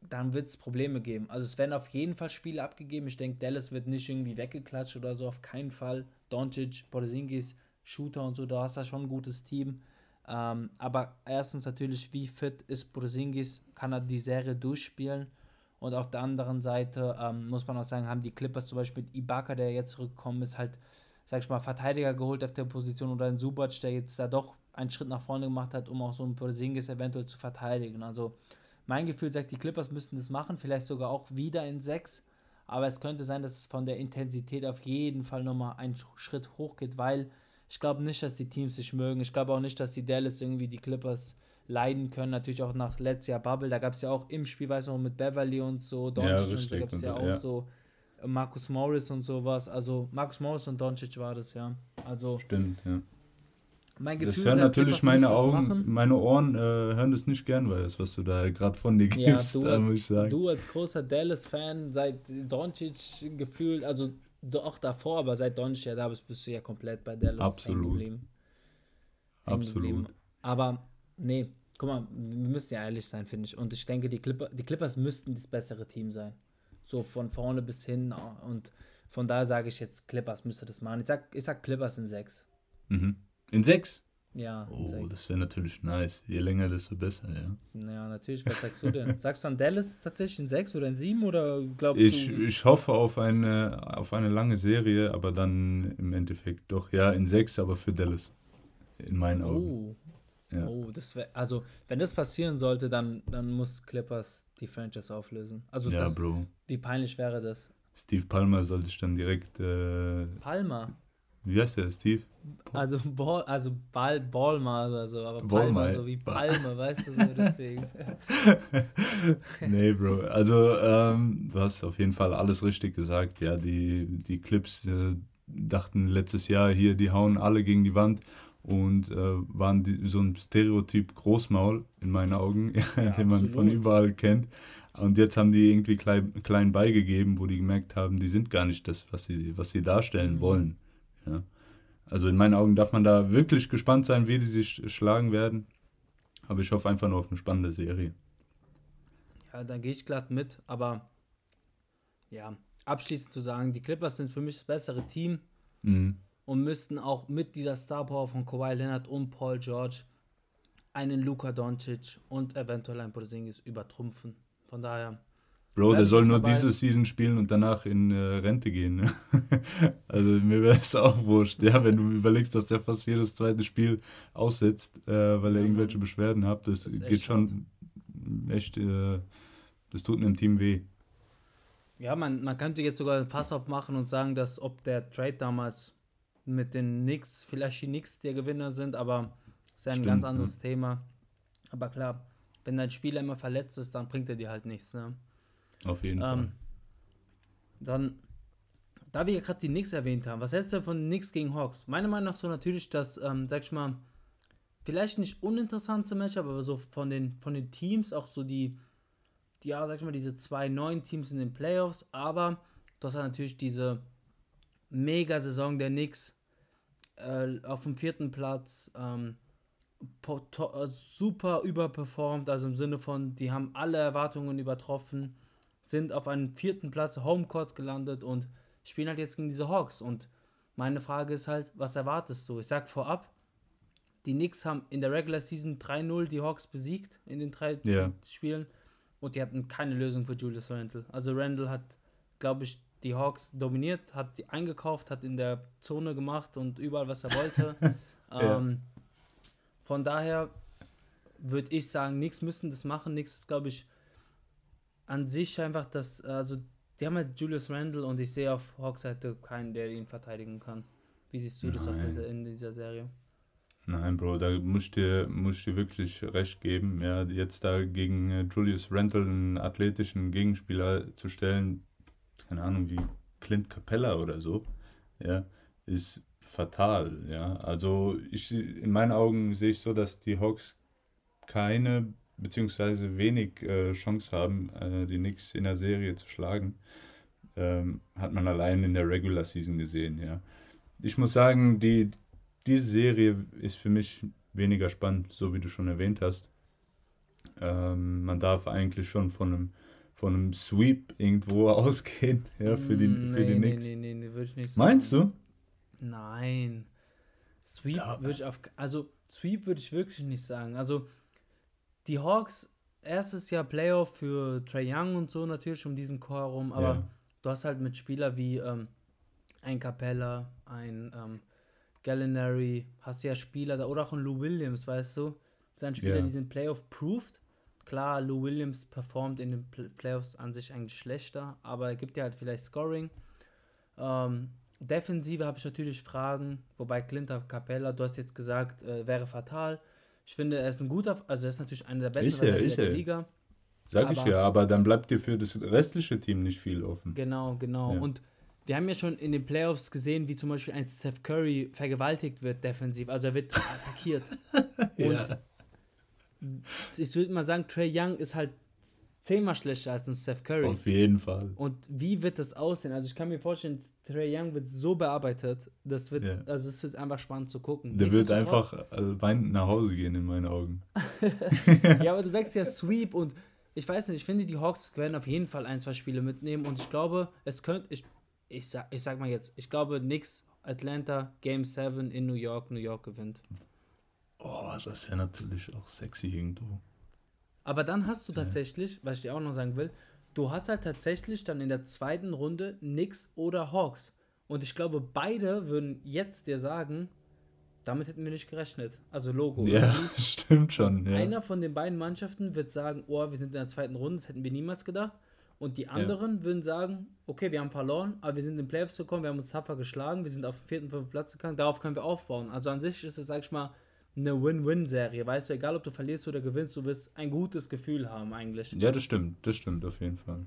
dann wird es Probleme geben. Also es werden auf jeden Fall Spiele abgegeben. Ich denke, Dallas wird nicht irgendwie weggeklatscht oder so, auf keinen Fall. Doncic, Porzingis, Shooter und so, da hast du schon ein gutes Team. Ähm, aber erstens natürlich, wie fit ist Porzingis? Kann er die Serie durchspielen? Und auf der anderen Seite ähm, muss man auch sagen, haben die Clippers zum Beispiel mit Ibaka, der jetzt zurückgekommen ist, halt, sag ich mal, Verteidiger geholt auf der Position oder ein Subac, der jetzt da doch einen Schritt nach vorne gemacht hat, um auch so ein Porzingis eventuell zu verteidigen. Also mein Gefühl sagt, die Clippers müssten das machen, vielleicht sogar auch wieder in sechs. Aber es könnte sein, dass es von der Intensität auf jeden Fall nochmal einen Schritt hoch geht, weil ich glaube nicht, dass die Teams sich mögen. Ich glaube auch nicht, dass die Dallas irgendwie die Clippers leiden können. Natürlich auch nach letztes Jahr Bubble. Da gab es ja auch im Spiel, weiß noch, mit Beverly und so, Doncic ja, und so gab es ja auch ja. so äh, Marcus Morris und sowas. Also Marcus Morris und Doncic war das, ja. Also Stimmt, ja. Mein Gefühl das hören natürlich meine Augen, meine Ohren äh, hören das nicht gern, weil das, was du da gerade von dir gibst, ja, du, als, muss ich sagen. du als großer Dallas-Fan, seit Doncic gefühlt, also auch davor, aber seit Doncic ja da bist, bist du ja komplett bei Dallas Absolut. Absolut. Aber nee, guck mal, wir müssen ja ehrlich sein, finde ich. Und ich denke, die, Clipper, die Clippers müssten das bessere Team sein. So von vorne bis hin. Und von daher sage ich jetzt, Clippers müsste das machen. Ich sag, ich sag Clippers in sechs. Mhm. In sechs? Ja. Oh, sechs. das wäre natürlich nice. Je länger, desto besser, ja. Ja, natürlich. Was sagst du denn? Sagst du an Dallas tatsächlich in sechs oder in sieben oder glaubst ich, du? Ich hoffe auf eine, auf eine lange Serie, aber dann im Endeffekt doch, ja, in sechs, aber für Dallas. In meinen Augen. Oh, ja. Oh, das wäre, also, wenn das passieren sollte, dann, dann muss Clippers die Franchise auflösen. Also, ja, das, Bro. Wie peinlich wäre das? Steve Palmer sollte ich dann direkt. Äh, Palmer? Wie heißt der, Steve? Also, Ball, also Ball, Ballmer oder so, aber Palmer, Ballmer. so wie Palme, weißt du, so deswegen. nee, Bro. Also, ähm, du hast auf jeden Fall alles richtig gesagt. Ja, die, die Clips äh, dachten letztes Jahr hier, die hauen alle gegen die Wand und äh, waren die, so ein Stereotyp Großmaul in meinen Augen, ja, den man von überall kennt. Und jetzt haben die irgendwie klein, klein beigegeben, wo die gemerkt haben, die sind gar nicht das, was sie, was sie darstellen mhm. wollen. Ja. Also in meinen Augen darf man da wirklich gespannt sein, wie die sich schlagen werden. Aber ich hoffe einfach nur auf eine spannende Serie. Ja, da gehe ich glatt mit, aber ja, abschließend zu sagen, die Clippers sind für mich das bessere Team. Mhm und müssten auch mit dieser Star Power von Kawhi Leonard und Paul George einen Luka Doncic und eventuell einen Porzingis übertrumpfen. Von daher. Bro, der soll nur diese Season spielen und danach in äh, Rente gehen. Ne? also mir wäre es auch wurscht. Ja, wenn du überlegst, dass der fast jedes zweite Spiel aussetzt, äh, weil er irgendwelche Beschwerden hat, das, das geht schon hart. echt, äh, das tut einem Team weh. Ja, man, man könnte jetzt sogar ein Fass aufmachen und sagen, dass ob der Trade damals mit den Knicks, vielleicht die Knicks der Gewinner sind, aber ist ja ein Stimmt, ganz anderes ja. Thema. Aber klar, wenn dein Spieler immer verletzt ist, dann bringt er dir halt nichts. Ne? Auf jeden ähm, Fall. Dann, da wir ja gerade die Knicks erwähnt haben, was hältst du von Knicks gegen Hawks? Meiner Meinung nach so natürlich das, ähm, sag ich mal, vielleicht nicht uninteressanteste Match, aber so von den, von den Teams auch so die, die, ja, sag ich mal, diese zwei neuen Teams in den Playoffs, aber du hast ja natürlich diese Mega-Saison der Knicks äh, auf dem vierten Platz, ähm, äh, super überperformt, also im Sinne von, die haben alle Erwartungen übertroffen, sind auf einem vierten Platz Homecourt gelandet und spielen halt jetzt gegen diese Hawks. Und meine Frage ist halt, was erwartest du? Ich sag vorab, die Knicks haben in der Regular Season 3-0 die Hawks besiegt in den drei yeah. Spielen und die hatten keine Lösung für Julius Randle. Also Randle hat, glaube ich, die Hawks dominiert, hat die eingekauft, hat in der Zone gemacht und überall, was er wollte. ja. ähm, von daher würde ich sagen, nichts müssen das machen. Nichts ist, glaube ich, an sich einfach das, also die haben halt Julius Randle und ich sehe auf Hawks Seite keinen, der ihn verteidigen kann. Wie siehst du Nein. das auf dieser, in dieser Serie? Nein, Bro, da muss ich dir, muss ich dir wirklich recht geben. Ja, jetzt da gegen äh, Julius Randle einen athletischen Gegenspieler zu stellen, keine Ahnung, wie Clint Capella oder so, ja, ist fatal, ja. Also ich, in meinen Augen sehe ich so, dass die Hawks keine beziehungsweise wenig äh, Chance haben, äh, die Knicks in der Serie zu schlagen. Ähm, hat man allein in der Regular Season gesehen, ja. Ich muss sagen, die, diese Serie ist für mich weniger spannend, so wie du schon erwähnt hast. Ähm, man darf eigentlich schon von einem von einem Sweep irgendwo ausgehen, ja, für die, nee, für die nee, Knicks. Nee, nee, nee, würde ich nicht sagen. Meinst du? Nein. Sweep würde ich auf, also Sweep würde ich wirklich nicht sagen. Also die Hawks, erstes Jahr Playoff für Trey Young und so natürlich um diesen Core rum, aber ja. du hast halt mit Spieler wie ähm, ein Capella, ein ähm, Gallinary, hast du ja Spieler da, oder auch ein Lou Williams, weißt du? Das sind Spieler, yeah. die sind Playoff-proofed Klar, Lou Williams performt in den Playoffs an sich eigentlich schlechter, aber er gibt ja halt vielleicht Scoring. Ähm, Defensive habe ich natürlich Fragen, wobei Clinton Capella, du hast jetzt gesagt, äh, wäre fatal. Ich finde, er ist ein guter, also er ist natürlich einer der besten ist er, ist der er. Liga. Sag aber, ich ja, aber dann bleibt dir für das restliche Team nicht viel offen. Genau, genau. Ja. Und wir haben ja schon in den Playoffs gesehen, wie zum Beispiel ein Steph Curry vergewaltigt wird defensiv. Also er wird attackiert. Und ja ich würde mal sagen, Trey Young ist halt zehnmal schlechter als ein Steph Curry. Auf jeden Fall. Und wie wird das aussehen? Also ich kann mir vorstellen, Trey Young wird so bearbeitet, das wird, yeah. also es wird einfach spannend zu gucken. Der wird einfach äh, weinend nach Hause gehen in meinen Augen. ja, aber du sagst ja Sweep und ich weiß nicht, ich finde, die Hawks werden auf jeden Fall ein, zwei Spiele mitnehmen und ich glaube, es könnte, ich, ich, sag, ich sag mal jetzt, ich glaube, Knicks, Atlanta, Game 7 in New York, New York gewinnt. Oh, das wäre natürlich auch sexy irgendwo. Aber dann hast du tatsächlich, ja. was ich dir auch noch sagen will, du hast halt tatsächlich dann in der zweiten Runde Knicks oder Hawks. Und ich glaube, beide würden jetzt dir sagen, damit hätten wir nicht gerechnet. Also Logo. Ja, stimmt schon. Ja. Einer von den beiden Mannschaften wird sagen, oh, wir sind in der zweiten Runde, das hätten wir niemals gedacht. Und die anderen ja. würden sagen, okay, wir haben verloren, aber wir sind in den Playoffs gekommen, wir haben uns tapfer geschlagen, wir sind auf dem vierten, fünften Platz gegangen, darauf können wir aufbauen. Also an sich ist es, sag ich mal, eine Win-Win-Serie. Weißt du, egal ob du verlierst oder gewinnst, du wirst ein gutes Gefühl haben eigentlich. Ja, das stimmt, das stimmt auf jeden Fall.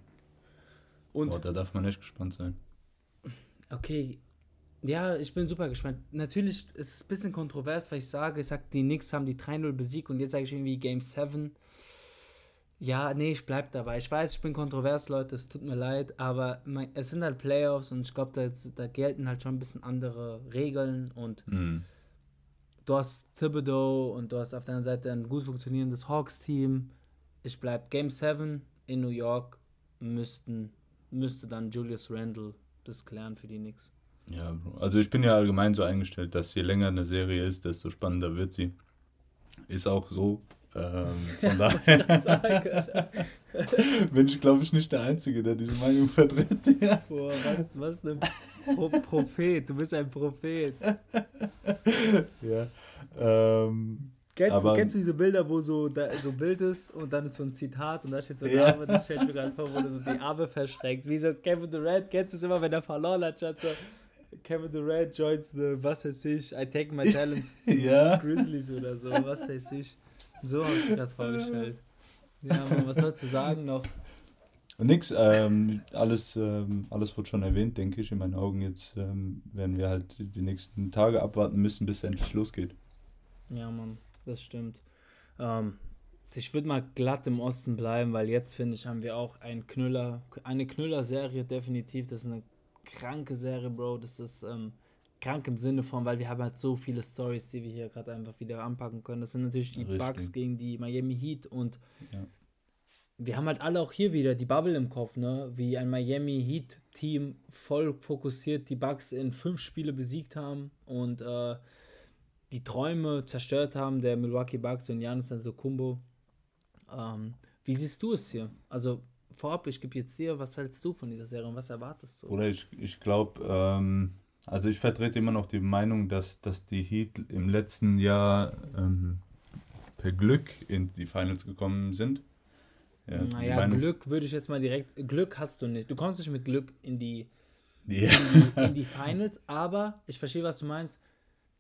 Und oh, da darf man echt gespannt sein. Okay, ja, ich bin super gespannt. Natürlich ist es ein bisschen kontrovers, weil ich sage, ich sage, die Knicks haben die 3-0 besiegt und jetzt sage ich irgendwie Game 7. Ja, nee, ich bleib dabei. Ich weiß, ich bin kontrovers, Leute, es tut mir leid, aber mein, es sind halt Playoffs und ich glaube, da, da, gelten halt schon ein bisschen andere Regeln und mhm du hast Thibodeau und du hast auf deiner Seite ein gut funktionierendes Hawks-Team. Ich bleibe Game 7 in New York, müssten, müsste dann Julius Randle das klären für die Knicks. Ja, also ich bin ja allgemein so eingestellt, dass je länger eine Serie ist, desto spannender wird sie. Ist auch so. Ähm, von daher bin ich, glaube ich, nicht der Einzige, der diese Meinung vertritt. Ja. Boah, was, was ein Pro Prophet, du bist ein Prophet. ja. Ähm, Kennst, aber, kennst du diese Bilder, wo so, da, so ein Bild ist und dann ist so ein Zitat und da steht so ein ja. Name, das stellt mir gerade vor, wo du so die Arme verschränkst. Wie so Kevin Durant, kennst du es immer, wenn er verloren hat, statt so Kevin Durant joins the, was weiß ich, I take my talents to ja. Grizzlies oder so, was weiß ich. So habe ich mir das vorgestellt. Ja, man, was sollst du sagen noch? Nix, ähm, alles, ähm, alles wird schon erwähnt, denke ich, in meinen Augen. Jetzt ähm, werden wir halt die nächsten Tage abwarten müssen, bis es endlich losgeht. Ja, Mann das stimmt. Ähm, ich würde mal glatt im Osten bleiben, weil jetzt finde ich, haben wir auch einen Knüller, eine Knüller-Serie definitiv. Das ist eine kranke Serie, Bro. Das ist ähm, krank im Sinne von, weil wir haben halt so viele Stories, die wir hier gerade einfach wieder anpacken können. Das sind natürlich die Richtig. Bugs gegen die Miami Heat und ja. Wir haben halt alle auch hier wieder die Bubble im Kopf, ne? Wie ein Miami Heat Team voll fokussiert die Bugs in fünf Spiele besiegt haben und äh, die Träume zerstört haben der Milwaukee Bucks und Giannis Antetokounmpo. Ähm, wie siehst du es hier? Also vorab, ich gebe jetzt dir, was hältst du von dieser Serie und was erwartest du? Oder ich, ich glaube, ähm, also ich vertrete immer noch die Meinung, dass, dass die Heat im letzten Jahr ähm, per Glück in die Finals gekommen sind. Ja, naja, Glück würde ich jetzt mal direkt. Glück hast du nicht. Du kommst nicht mit Glück in die, yeah. in, die in die Finals, aber ich verstehe, was du meinst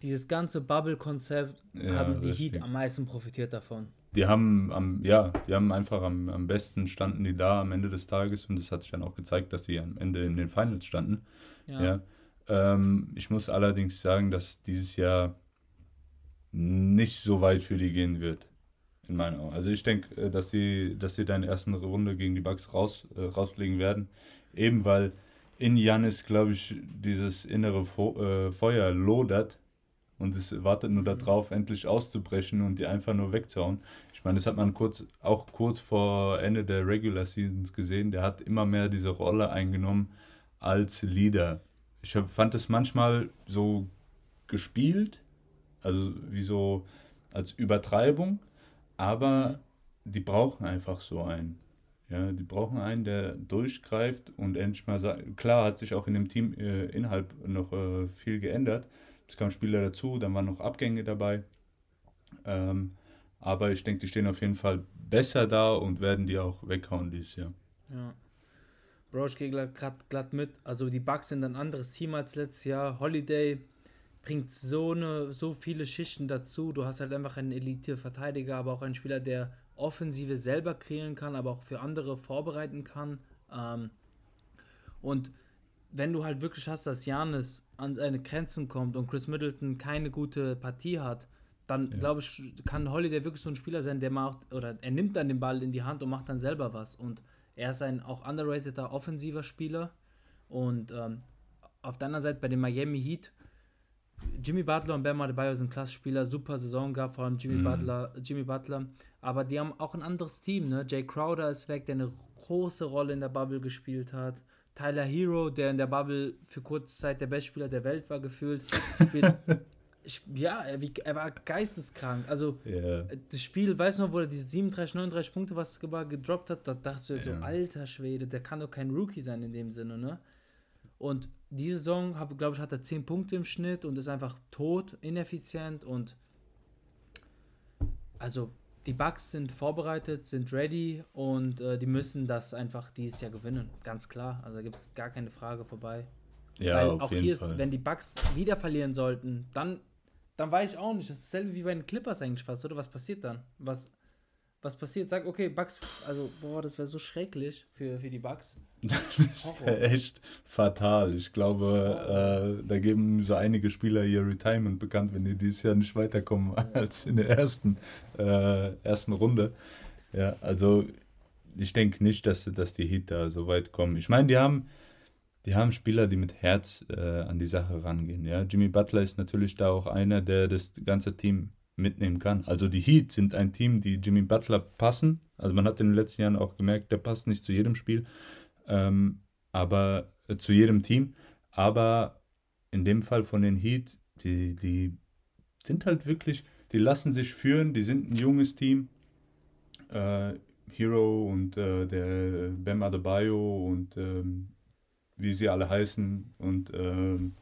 dieses ganze Bubble-Konzept ja, haben die Heat am meisten profitiert davon. Die haben am, ja, die haben einfach am, am besten standen die da am Ende des Tages und das hat sich dann auch gezeigt, dass sie am Ende in den Finals standen. Ja. ja. Ähm, ich muss allerdings sagen, dass dieses Jahr nicht so weit für die gehen wird. In meinen Augen. Also ich denke, äh, dass sie, dass sie da in der ersten Runde gegen die Bucks raus, äh, rausfliegen werden. Eben weil in Janis, glaube ich, dieses innere Fo äh, Feuer lodert und es wartet nur darauf, endlich auszubrechen und die einfach nur wegzuhauen. Ich meine, das hat man kurz, auch kurz vor Ende der Regular Seasons gesehen. Der hat immer mehr diese Rolle eingenommen als Leader. Ich fand es manchmal so gespielt, also wie so als Übertreibung, aber die brauchen einfach so einen. Ja, die brauchen einen, der durchgreift und endlich mal sagt, klar hat sich auch in dem Team äh, innerhalb noch äh, viel geändert, es kamen Spieler dazu, dann waren noch Abgänge dabei. Ähm, aber ich denke, die stehen auf jeden Fall besser da und werden die auch weghauen dieses Jahr. Ja. Bro, ich gehe gerade glatt mit. Also die Bucks sind ein anderes Team als letztes Jahr. Holiday bringt so eine, so viele Schichten dazu. Du hast halt einfach einen Elite-Verteidiger, aber auch einen Spieler, der Offensive selber kreieren kann, aber auch für andere vorbereiten kann. Ähm, und wenn du halt wirklich hast, dass Janis an seine Grenzen kommt und Chris Middleton keine gute Partie hat, dann ja. glaube ich, kann Holiday wirklich so ein Spieler sein, der macht, oder er nimmt dann den Ball in die Hand und macht dann selber was. Und er ist ein auch underrateder offensiver Spieler. Und ähm, auf der anderen Seite bei den Miami Heat, Jimmy Butler und Bam Adebayo sind Klasse-Spieler, super Saison gehabt, vor allem Jimmy, mhm. Butler, Jimmy Butler. Aber die haben auch ein anderes Team, ne? Jay Crowder ist weg, der eine große Rolle in der Bubble gespielt hat. Tyler Hero, der in der Bubble für kurze Zeit der Bestspieler der Welt war, gefühlt. ja, er, er, war geisteskrank. Also, yeah. das Spiel, weißt du noch, wo er diese 37, 39 Punkte, was er gedroppt hat, da dachte ich yeah. so, alter Schwede, der kann doch kein Rookie sein in dem Sinne, ne? Und diese Saison, glaube ich, hat er 10 Punkte im Schnitt und ist einfach tot, ineffizient und also die Bucks sind vorbereitet, sind ready und äh, die müssen das einfach dieses Jahr gewinnen. Ganz klar. Also da gibt es gar keine Frage vorbei. Ja, Weil auf auch jeden hier Fall. ist, wenn die Bucks wieder verlieren sollten, dann, dann weiß ich auch nicht. Das ist dasselbe wie bei den Clippers eigentlich fast, oder? Was passiert dann? Was, was passiert? Sag, okay, Bugs, also, boah, das wäre so schrecklich für, für die Bugs. das wäre echt fatal. Ich glaube, äh, da geben so einige Spieler ihr Retirement bekannt, wenn die dieses Jahr nicht weiterkommen als in der ersten, äh, ersten Runde. Ja, also ich denke nicht, dass, dass die Heat da so weit kommen. Ich meine, die haben, die haben Spieler, die mit Herz äh, an die Sache rangehen. Ja? Jimmy Butler ist natürlich da auch einer, der das ganze Team mitnehmen kann. Also die Heat sind ein Team, die Jimmy Butler passen. Also man hat in den letzten Jahren auch gemerkt, der passt nicht zu jedem Spiel, ähm, aber äh, zu jedem Team. Aber in dem Fall von den Heat, die, die sind halt wirklich, die lassen sich führen, die sind ein junges Team. Äh, Hero und äh, der Bam Adebayo und ähm, wie sie alle heißen und ähm,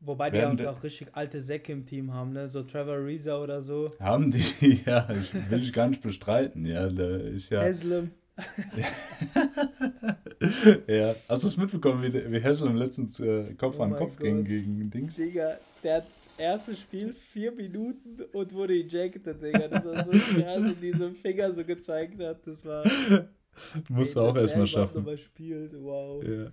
Wobei die auch, auch, richtig alte Säcke im Team haben, ne? So Trevor Reza oder so. Haben die, ja, ich will ich gar nicht bestreiten, ja. Da ist ja. Haslam. ja. Hast du es mitbekommen, wie, wie Haslam letztens äh, Kopf oh an Kopf Gott. ging gegen Dings? Digga, der hat erstes Spiel vier Minuten und wurde ejected, Digga. Das war so krass und diese Finger so gezeigt hat. Das war. Musst du auch erstmal schaffen. Spielt. Wow. Ja.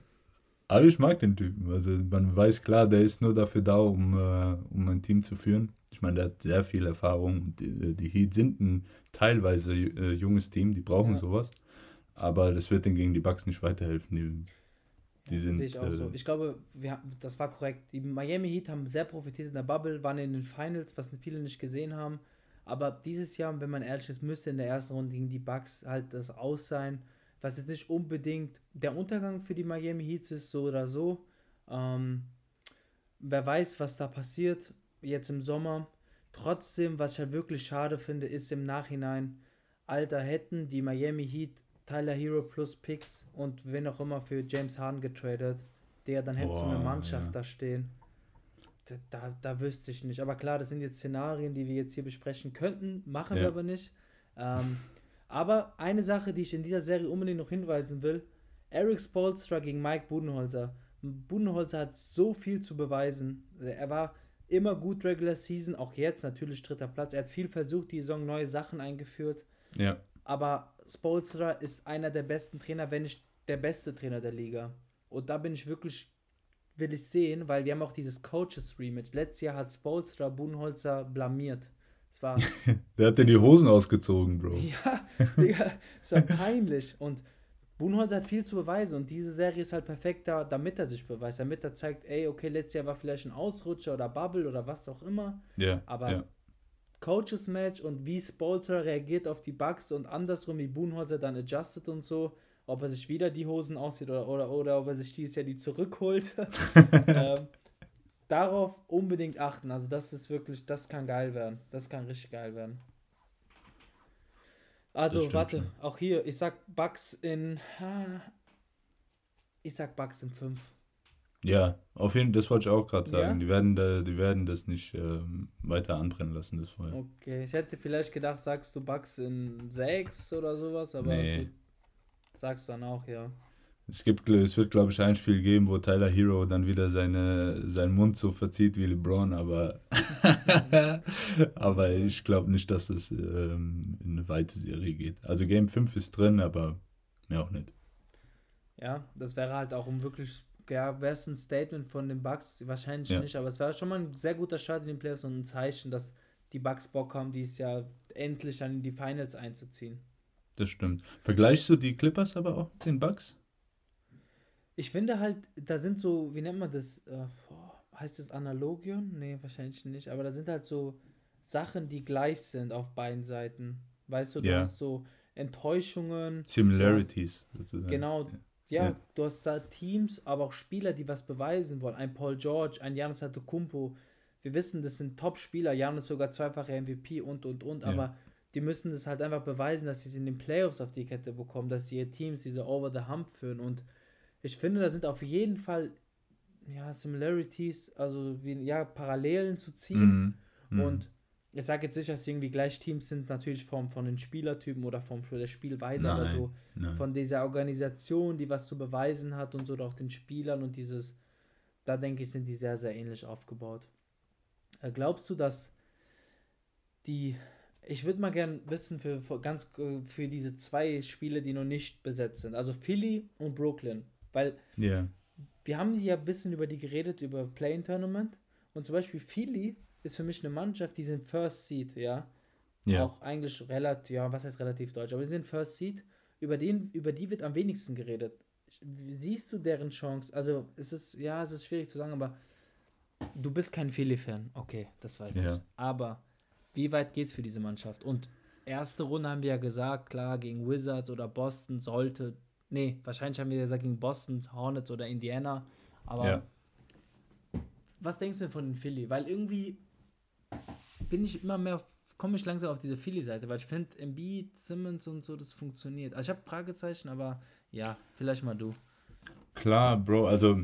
Aber ich mag den Typen. Also man weiß klar, der ist nur dafür da, um, äh, um ein Team zu führen. Ich meine, der hat sehr viel Erfahrung. Die, die Heat sind ein teilweise äh, junges Team, die brauchen ja. sowas. Aber das wird denen gegen die Bucks nicht weiterhelfen. Die, die sind, Sehe ich auch äh, so. Ich glaube, wir, das war korrekt. Die Miami Heat haben sehr profitiert in der Bubble, waren in den Finals, was viele nicht gesehen haben. Aber dieses Jahr, wenn man ehrlich ist, müsste in der ersten Runde gegen die Bucks halt das Aus sein was jetzt nicht unbedingt der Untergang für die Miami Heats ist, so oder so. Ähm, wer weiß, was da passiert jetzt im Sommer. Trotzdem, was ich halt wirklich schade finde, ist im Nachhinein, Alter, hätten die Miami Heat Tyler Hero plus Picks und wen auch immer für James Harden getradet, der dann hätte so eine Mannschaft ja. da stehen. Da, da, da, wüsste ich nicht. Aber klar, das sind jetzt Szenarien, die wir jetzt hier besprechen könnten, machen ja. wir aber nicht. Ähm, aber eine Sache, die ich in dieser Serie unbedingt noch hinweisen will: Eric Spolstra gegen Mike Budenholzer. Budenholzer hat so viel zu beweisen. Er war immer gut Regular Season, auch jetzt natürlich dritter Platz. Er hat viel versucht, die Saison neue Sachen eingeführt. Ja. Aber Spolstra ist einer der besten Trainer, wenn nicht der beste Trainer der Liga. Und da bin ich wirklich, will ich sehen, weil wir haben auch dieses Coaches Rematch. Letztes Jahr hat Spolstra Budenholzer blamiert. Es war. Der hat dir die Hosen ausgezogen, Bro. Ja, Digga, es war peinlich. Und Buhnholzer hat viel zu beweisen und diese Serie ist halt perfekt da, damit er sich beweist, damit er zeigt, ey, okay, letztes Jahr war vielleicht ein Ausrutscher oder Bubble oder was auch immer. Ja. Yeah, aber yeah. Coaches Match und wie Spolter reagiert auf die Bugs und andersrum, wie Buhnholzer dann adjusted und so, ob er sich wieder die Hosen aussieht oder, oder, oder ob er sich dieses Jahr die zurückholt. ähm, darauf unbedingt achten. Also das ist wirklich, das kann geil werden. Das kann richtig geil werden. Also warte, schon. auch hier, ich sag Bugs in, ich sag Bugs in 5. Ja, auf jeden Fall, das wollte ich auch gerade sagen. Ja? Die, werden da, die werden das nicht ähm, weiter anbrennen lassen, das Feuer. Okay, ich hätte vielleicht gedacht, sagst du Bugs in 6 oder sowas, aber nee. gut, sagst du dann auch, ja. Es, gibt, es wird, glaube ich, ein Spiel geben, wo Tyler Hero dann wieder seine, seinen Mund so verzieht wie LeBron, aber, aber ich glaube nicht, dass das ähm, in eine weite Serie geht. Also Game 5 ist drin, aber mehr auch nicht. Ja, das wäre halt auch um wirklich, ja, wäre es ein Statement von den Bucks, wahrscheinlich ja. nicht, aber es wäre schon mal ein sehr guter Start in den Playoffs und ein Zeichen, dass die Bucks Bock haben, dieses Jahr endlich dann in die Finals einzuziehen. Das stimmt. Vergleichst du die Clippers aber auch mit den Bucks? Ich finde halt, da sind so, wie nennt man das? Äh, heißt das Analogion? Nee, wahrscheinlich nicht. Aber da sind halt so Sachen, die gleich sind auf beiden Seiten. Weißt du, du ja. hast so Enttäuschungen. Similarities. Hast, sozusagen. Genau. Ja, ja, du hast da Teams, aber auch Spieler, die was beweisen wollen. Ein Paul George, ein Janis Antetokounmpo. Wir wissen, das sind Top-Spieler. Janis sogar zweifache MVP und, und, und. Ja. Aber die müssen das halt einfach beweisen, dass sie es in den Playoffs auf die Kette bekommen, dass sie ihr Teams diese Over-the-Hump führen und ich finde, da sind auf jeden Fall ja, Similarities, also wie, ja, Parallelen zu ziehen. Mm, mm. Und ich sage jetzt sicher, dass irgendwie gleich Teams sind, natürlich vom, von den Spielertypen oder vom der Spielweise nein, oder so. Nein. Von dieser Organisation, die was zu beweisen hat und so, oder auch den Spielern und dieses, da denke ich, sind die sehr, sehr ähnlich aufgebaut. Äh, glaubst du, dass die ich würde mal gern wissen für, für, ganz für diese zwei Spiele, die noch nicht besetzt sind. Also Philly und Brooklyn. Weil yeah. wir haben hier ein bisschen über die geredet, über Playing Tournament. Und zum Beispiel Philly ist für mich eine Mannschaft, die sind First Seed, ja. Yeah. Auch eigentlich relativ, ja, was heißt relativ deutsch, aber sie sind First Seed. Über, den, über die wird am wenigsten geredet. Siehst du deren Chance? Also, es ist, ja, es ist schwierig zu sagen, aber du bist kein Philly-Fan. Okay, das weiß yeah. ich. Aber wie weit geht's für diese Mannschaft? Und erste Runde haben wir ja gesagt, klar, gegen Wizards oder Boston sollte Nee, wahrscheinlich haben wir gesagt gegen Boston, Hornets oder Indiana. Aber ja. was denkst du denn von den Philly? Weil irgendwie bin ich immer mehr, komme ich langsam auf diese Philly-Seite, weil ich finde, Embiid, Simmons und so, das funktioniert. Also ich habe Fragezeichen, aber ja, vielleicht mal du. Klar, Bro, also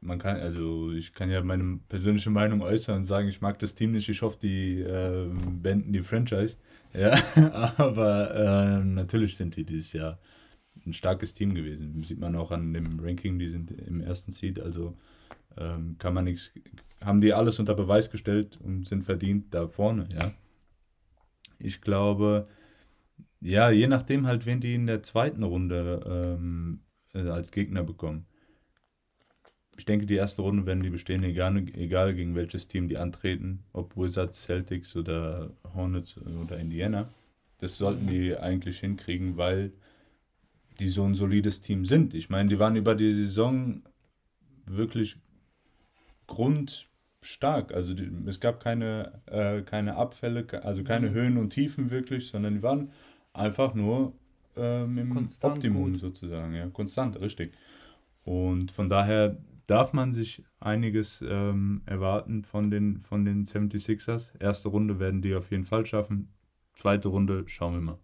man kann, also ich kann ja meine persönliche Meinung äußern und sagen, ich mag das Team nicht, ich hoffe, die äh, beenden die Franchise. Ja, aber äh, natürlich sind die dieses Jahr ein starkes Team gewesen. Sieht man auch an dem Ranking, die sind im ersten Seed, also ähm, kann man nichts, haben die alles unter Beweis gestellt und sind verdient da vorne, ja. Ich glaube, ja, je nachdem halt, wen die in der zweiten Runde ähm, äh, als Gegner bekommen. Ich denke, die erste Runde werden die bestehen, egal, egal gegen welches Team die antreten, ob Wizards, Celtics oder Hornets oder Indiana. Das sollten die eigentlich hinkriegen, weil die so ein solides Team sind. Ich meine, die waren über die Saison wirklich grundstark. Also die, es gab keine, äh, keine Abfälle, also keine mhm. Höhen und Tiefen wirklich, sondern die waren einfach nur ähm, im Konstant Optimum gut. sozusagen. Ja, konstant, richtig. Und von daher darf man sich einiges ähm, erwarten von den, von den 76ers. Erste Runde werden die auf jeden Fall schaffen. Zweite Runde schauen wir mal.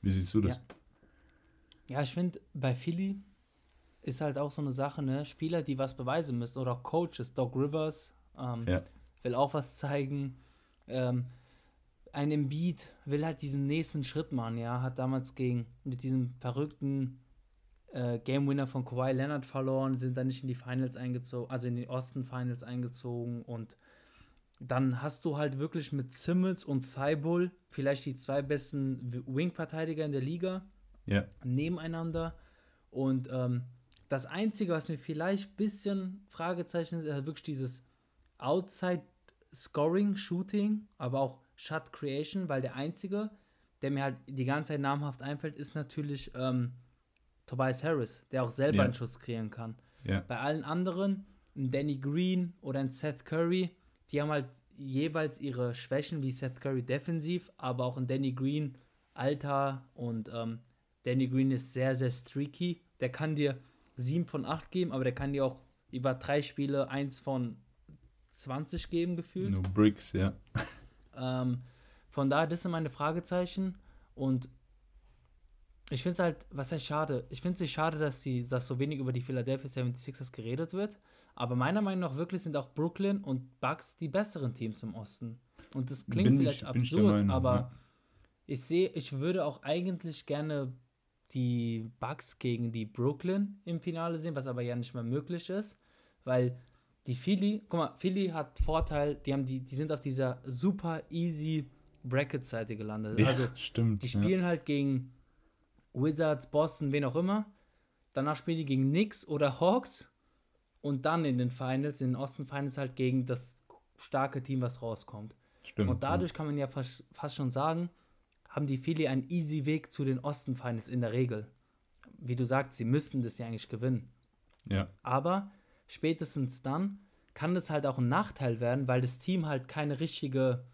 Wie siehst du das? Ja, ja ich finde, bei Philly ist halt auch so eine Sache, ne? Spieler, die was beweisen müssen oder auch Coaches, Doc Rivers ähm, ja. will auch was zeigen. Ähm, ein Embiid will halt diesen nächsten Schritt machen, ja, hat damals gegen mit diesem verrückten äh, Game Winner von Kawhi Leonard verloren, sind dann nicht in die Finals eingezogen, also in die Osten Finals eingezogen und dann hast du halt wirklich mit Simmons und Thibault vielleicht die zwei besten Wing-Verteidiger in der Liga ja. nebeneinander und ähm, das Einzige, was mir vielleicht ein bisschen Fragezeichen ist, ist halt wirklich dieses Outside Scoring, Shooting, aber auch Shot Creation, weil der einzige, der mir halt die ganze Zeit namhaft einfällt, ist natürlich ähm, Tobias Harris, der auch selber yeah. einen Schuss kreieren kann. Yeah. Bei allen anderen, ein Danny Green oder ein Seth Curry, die haben halt jeweils ihre Schwächen, wie Seth Curry defensiv, aber auch ein Danny Green Alter und ähm, Danny Green ist sehr, sehr streaky. Der kann dir 7 von 8 geben, aber der kann dir auch über drei Spiele 1 von 20 geben, gefühlt. Nur Bricks, ja. Ähm, von daher, das sind meine Fragezeichen. Und ich finde es halt, was heißt schade? Ich finde es schade, dass, die, dass so wenig über die Philadelphia 76ers geredet wird. Aber meiner Meinung nach wirklich sind auch Brooklyn und Bucks die besseren Teams im Osten. Und das klingt bin vielleicht ich, absurd, Meinung, aber ja. ich sehe, ich würde auch eigentlich gerne die Bucks gegen die Brooklyn im Finale sehen, was aber ja nicht mehr möglich ist, weil die Philly, guck mal, Philly hat Vorteil, die haben die, die sind auf dieser super easy Bracket-Seite gelandet. Ja, also stimmt. Die spielen ja. halt gegen Wizards, Boston, wen auch immer. Danach spielen die gegen Knicks oder Hawks und dann in den Finals, in den Osten Finals halt gegen das starke Team, was rauskommt. Stimmt. Und dadurch ja. kann man ja fast, fast schon sagen, haben die Philly einen easy Weg zu den Osten Finals in der Regel. Wie du sagst, sie müssten das ja eigentlich gewinnen. Ja. Aber spätestens dann kann das halt auch ein Nachteil werden, weil das Team halt keine richtige,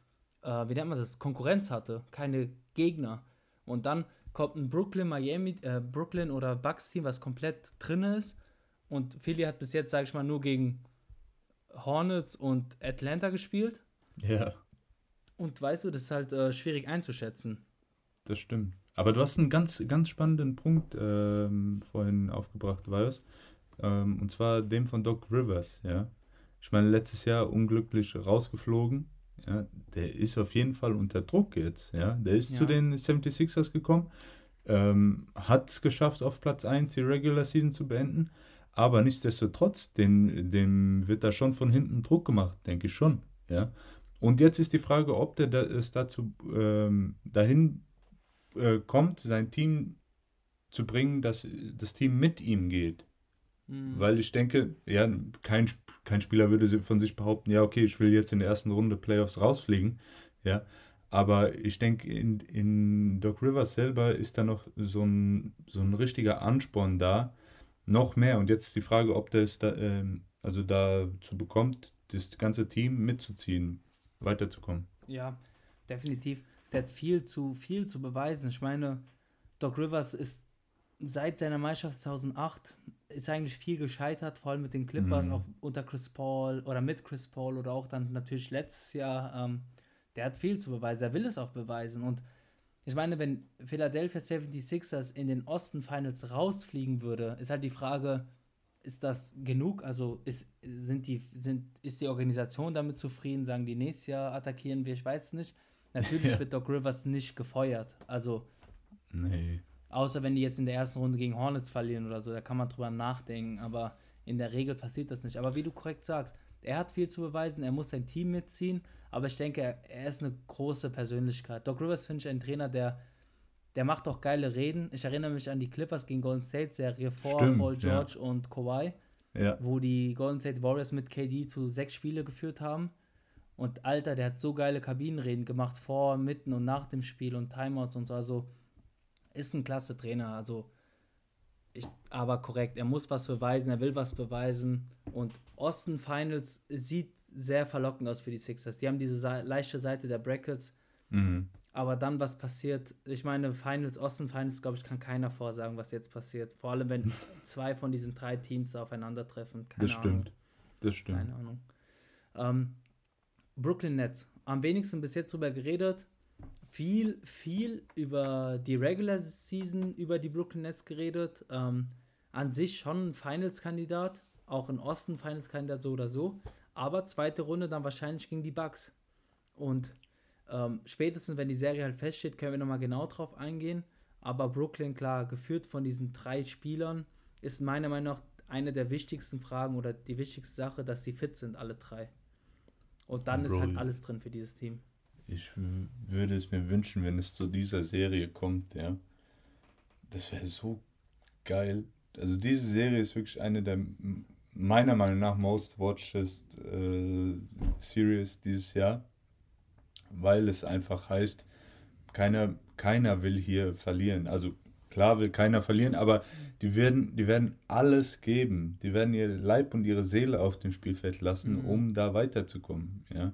äh, wie nennt man das, Konkurrenz hatte, keine Gegner. Und dann kommt ein Brooklyn, Miami, äh, Brooklyn oder Bucks Team, was komplett drin ist. Und Philly hat bis jetzt, sage ich mal, nur gegen Hornets und Atlanta gespielt. Ja. Und weißt du, das ist halt äh, schwierig einzuschätzen. Das stimmt. Aber du hast einen ganz, ganz spannenden Punkt ähm, vorhin aufgebracht, du? Ähm, und zwar dem von Doc Rivers, ja. Ich meine, letztes Jahr unglücklich rausgeflogen. Ja, der ist auf jeden Fall unter Druck jetzt. Ja, der ist ja. zu den 76ers gekommen, ähm, hat es geschafft, auf Platz 1 die Regular Season zu beenden. Aber nichtsdestotrotz, dem, dem wird da schon von hinten Druck gemacht, denke ich schon. Ja. Und jetzt ist die Frage, ob der da, es dazu ähm, dahin äh, kommt, sein Team zu bringen, dass das Team mit ihm geht. Mhm. Weil ich denke, ja, kein, kein Spieler würde von sich behaupten, ja, okay, ich will jetzt in der ersten Runde Playoffs rausfliegen. Ja. Aber ich denke, in, in Doc Rivers selber ist da noch so ein, so ein richtiger Ansporn da. Noch mehr. Und jetzt ist die Frage, ob der es da, ähm, also dazu bekommt, das ganze Team mitzuziehen, weiterzukommen. Ja, definitiv. Der hat viel zu, viel zu beweisen. Ich meine, Doc Rivers ist seit seiner Meisterschaft 2008 ist eigentlich viel gescheitert, vor allem mit den Clippers, mhm. auch unter Chris Paul oder mit Chris Paul oder auch dann natürlich letztes Jahr. Ähm, der hat viel zu beweisen, er will es auch beweisen. Und ich meine, wenn Philadelphia 76ers in den Osten Finals rausfliegen würde, ist halt die Frage, ist das genug? Also ist, sind die, sind, ist die Organisation damit zufrieden? Sagen die nächstes Jahr attackieren wir? Ich weiß es nicht. Natürlich ja. wird Doc Rivers nicht gefeuert. Also. Nee. Außer wenn die jetzt in der ersten Runde gegen Hornets verlieren oder so, da kann man drüber nachdenken. Aber in der Regel passiert das nicht. Aber wie du korrekt sagst, er hat viel zu beweisen, er muss sein Team mitziehen. Aber ich denke, er, er ist eine große Persönlichkeit. Doc Rivers finde ich ein Trainer, der der macht auch geile Reden. Ich erinnere mich an die Clippers gegen Golden State Serie vor Stimmt, Paul George ja. und Kawhi, ja. wo die Golden State Warriors mit KD zu sechs Spiele geführt haben. Und Alter, der hat so geile Kabinenreden gemacht vor, mitten und nach dem Spiel und Timeouts und so. Also ist ein klasse Trainer. Also ich, aber korrekt, er muss was beweisen, er will was beweisen. Und Osten Finals sieht sehr verlockend aus für die Sixers. Die haben diese leichte Seite der Brackets. Mhm. Aber dann, was passiert, ich meine, Finals, Osten Finals, glaube ich, kann keiner vorsagen, was jetzt passiert. Vor allem, wenn zwei von diesen drei Teams aufeinandertreffen. Keine das stimmt. Ahnung. Das stimmt. Keine Ahnung. Ähm, Brooklyn Nets. Am wenigsten bis jetzt drüber geredet. Viel, viel über die Regular Season, über die Brooklyn Nets geredet. Ähm, an sich schon ein Finals-Kandidat. Auch ein Osten Finals-Kandidat so oder so. Aber zweite Runde dann wahrscheinlich gegen die Bucks. Und ähm, spätestens, wenn die Serie halt feststeht, können wir nochmal genau drauf eingehen. Aber Brooklyn, klar, geführt von diesen drei Spielern, ist meiner Meinung nach eine der wichtigsten Fragen oder die wichtigste Sache, dass sie fit sind, alle drei. Und dann Bro, ist halt alles drin für dieses Team. Ich würde es mir wünschen, wenn es zu dieser Serie kommt, ja. Das wäre so geil. Also diese Serie ist wirklich eine der meiner Meinung nach most watchest äh, Series dieses Jahr weil es einfach heißt, keiner, keiner will hier verlieren. Also klar will keiner verlieren, aber die werden, die werden alles geben. Die werden ihr Leib und ihre Seele auf dem Spielfeld lassen, mhm. um da weiterzukommen. Ja?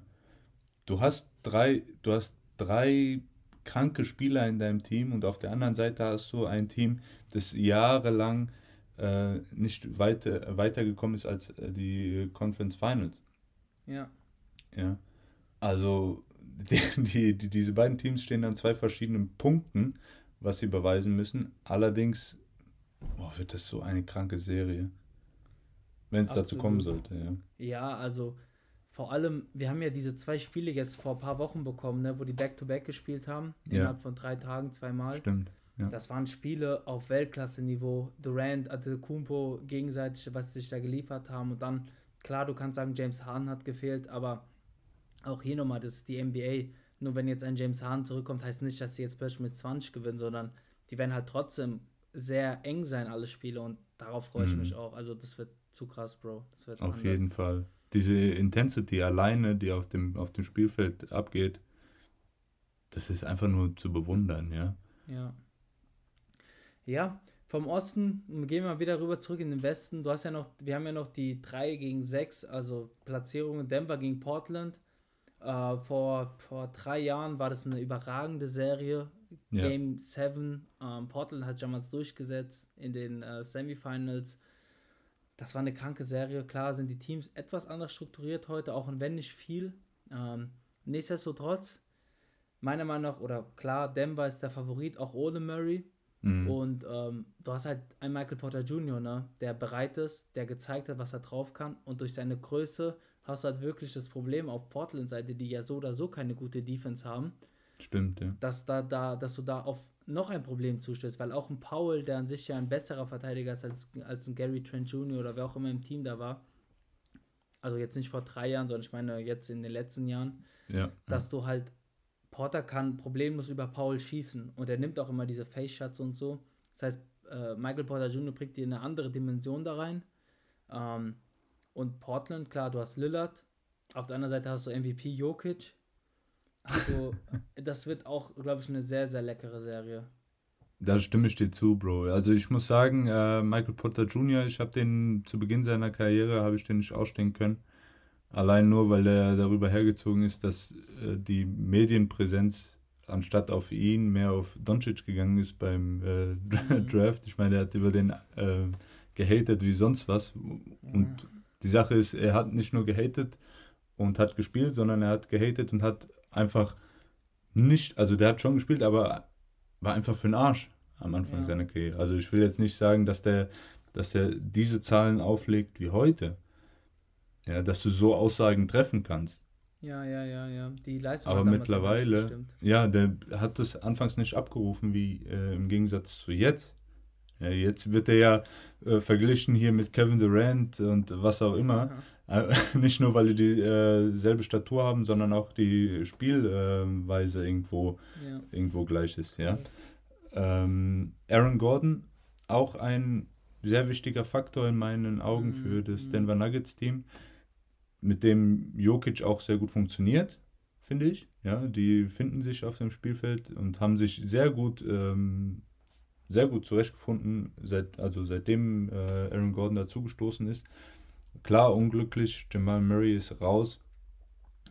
Du hast drei, du hast drei kranke Spieler in deinem Team und auf der anderen Seite hast du ein Team, das jahrelang äh, nicht weiter, weitergekommen ist als äh, die Conference Finals. Ja. Ja. Also die, die, diese beiden Teams stehen an zwei verschiedenen Punkten, was sie beweisen müssen. Allerdings boah, wird das so eine kranke Serie. Wenn es dazu kommen sollte, ja. Ja, also vor allem, wir haben ja diese zwei Spiele jetzt vor ein paar Wochen bekommen, ne, wo die Back-to-Back -back gespielt haben, ja. innerhalb von drei Tagen zweimal. Stimmt. Ja. Das waren Spiele auf Weltklasse-Niveau. Durant, Kumpo gegenseitig, was sie sich da geliefert haben. Und dann, klar, du kannst sagen, James Harden hat gefehlt, aber auch hier nochmal, das ist die NBA. Nur wenn jetzt ein James Harden zurückkommt, heißt nicht, dass sie jetzt plötzlich mit 20 gewinnen, sondern die werden halt trotzdem sehr eng sein, alle Spiele. Und darauf freue ich mhm. mich auch. Also das wird zu krass, Bro. auf anders. jeden Fall. Diese Intensity alleine, die auf dem, auf dem Spielfeld abgeht, das ist einfach nur zu bewundern, ja. Ja. Ja, vom Osten gehen wir mal wieder rüber zurück in den Westen. Du hast ja noch, wir haben ja noch die 3 gegen 6, also Platzierungen Denver gegen Portland. Uh, vor, vor drei Jahren war das eine überragende Serie. Ja. Game 7. Ähm, Portland hat damals durchgesetzt in den äh, Semifinals. Das war eine kranke Serie. Klar sind die Teams etwas anders strukturiert heute, auch wenn nicht viel. Ähm, nichtsdestotrotz, meiner Meinung nach, oder klar, Denver ist der Favorit, auch ohne Murray. Mhm. Und ähm, du hast halt einen Michael Porter Jr., ne, der bereit ist, der gezeigt hat, was er drauf kann und durch seine Größe hast du halt wirklich das Problem auf Portland-Seite, die ja so oder so keine gute Defense haben. Stimmt, ja. Dass, da, da, dass du da auf noch ein Problem zustößt, weil auch ein Powell, der an sich ja ein besserer Verteidiger ist als, als ein Gary Trent Jr. oder wer auch immer im Team da war, also jetzt nicht vor drei Jahren, sondern ich meine jetzt in den letzten Jahren, ja, dass ja. du halt, Porter kann problemlos über Powell schießen und er nimmt auch immer diese Face-Shots und so. Das heißt, äh, Michael Porter Jr. bringt dir eine andere Dimension da rein. Ähm, und Portland, klar, du hast Lillard. Auf der anderen Seite hast du MVP Jokic. Also, das wird auch, glaube ich, eine sehr, sehr leckere Serie. Da stimme ich dir zu, Bro. Also ich muss sagen, äh, Michael Potter Jr., ich habe den zu Beginn seiner Karriere, habe ich den nicht ausstehen können. Allein nur, weil er darüber hergezogen ist, dass äh, die Medienpräsenz anstatt auf ihn mehr auf Doncic gegangen ist beim äh, mhm. Draft. Ich meine, er hat über den äh, gehatet wie sonst was. Und die Sache ist, er hat nicht nur gehatet und hat gespielt, sondern er hat gehatet und hat einfach nicht, also der hat schon gespielt, aber war einfach für den Arsch am Anfang ja. seiner Karriere. Also ich will jetzt nicht sagen, dass der, dass er diese Zahlen auflegt wie heute. Ja, dass du so Aussagen treffen kannst. Ja, ja, ja, ja. Die Leistung Aber mittlerweile, ja, der hat das anfangs nicht abgerufen, wie äh, im Gegensatz zu jetzt. Ja, jetzt wird er ja äh, verglichen hier mit Kevin Durant und was auch immer. Äh, nicht nur, weil die dieselbe äh, Statur haben, sondern auch die Spielweise irgendwo, ja. irgendwo gleich ist. Ja? Ähm, Aaron Gordon, auch ein sehr wichtiger Faktor in meinen Augen mhm. für das mhm. Denver Nuggets Team mit dem Jokic auch sehr gut funktioniert, finde ich. Ja, die finden sich auf dem Spielfeld und haben sich sehr gut, ähm, sehr gut zurechtgefunden, seit, also seitdem äh, Aaron Gordon dazugestoßen ist. Klar, unglücklich, Jamal Murray ist raus.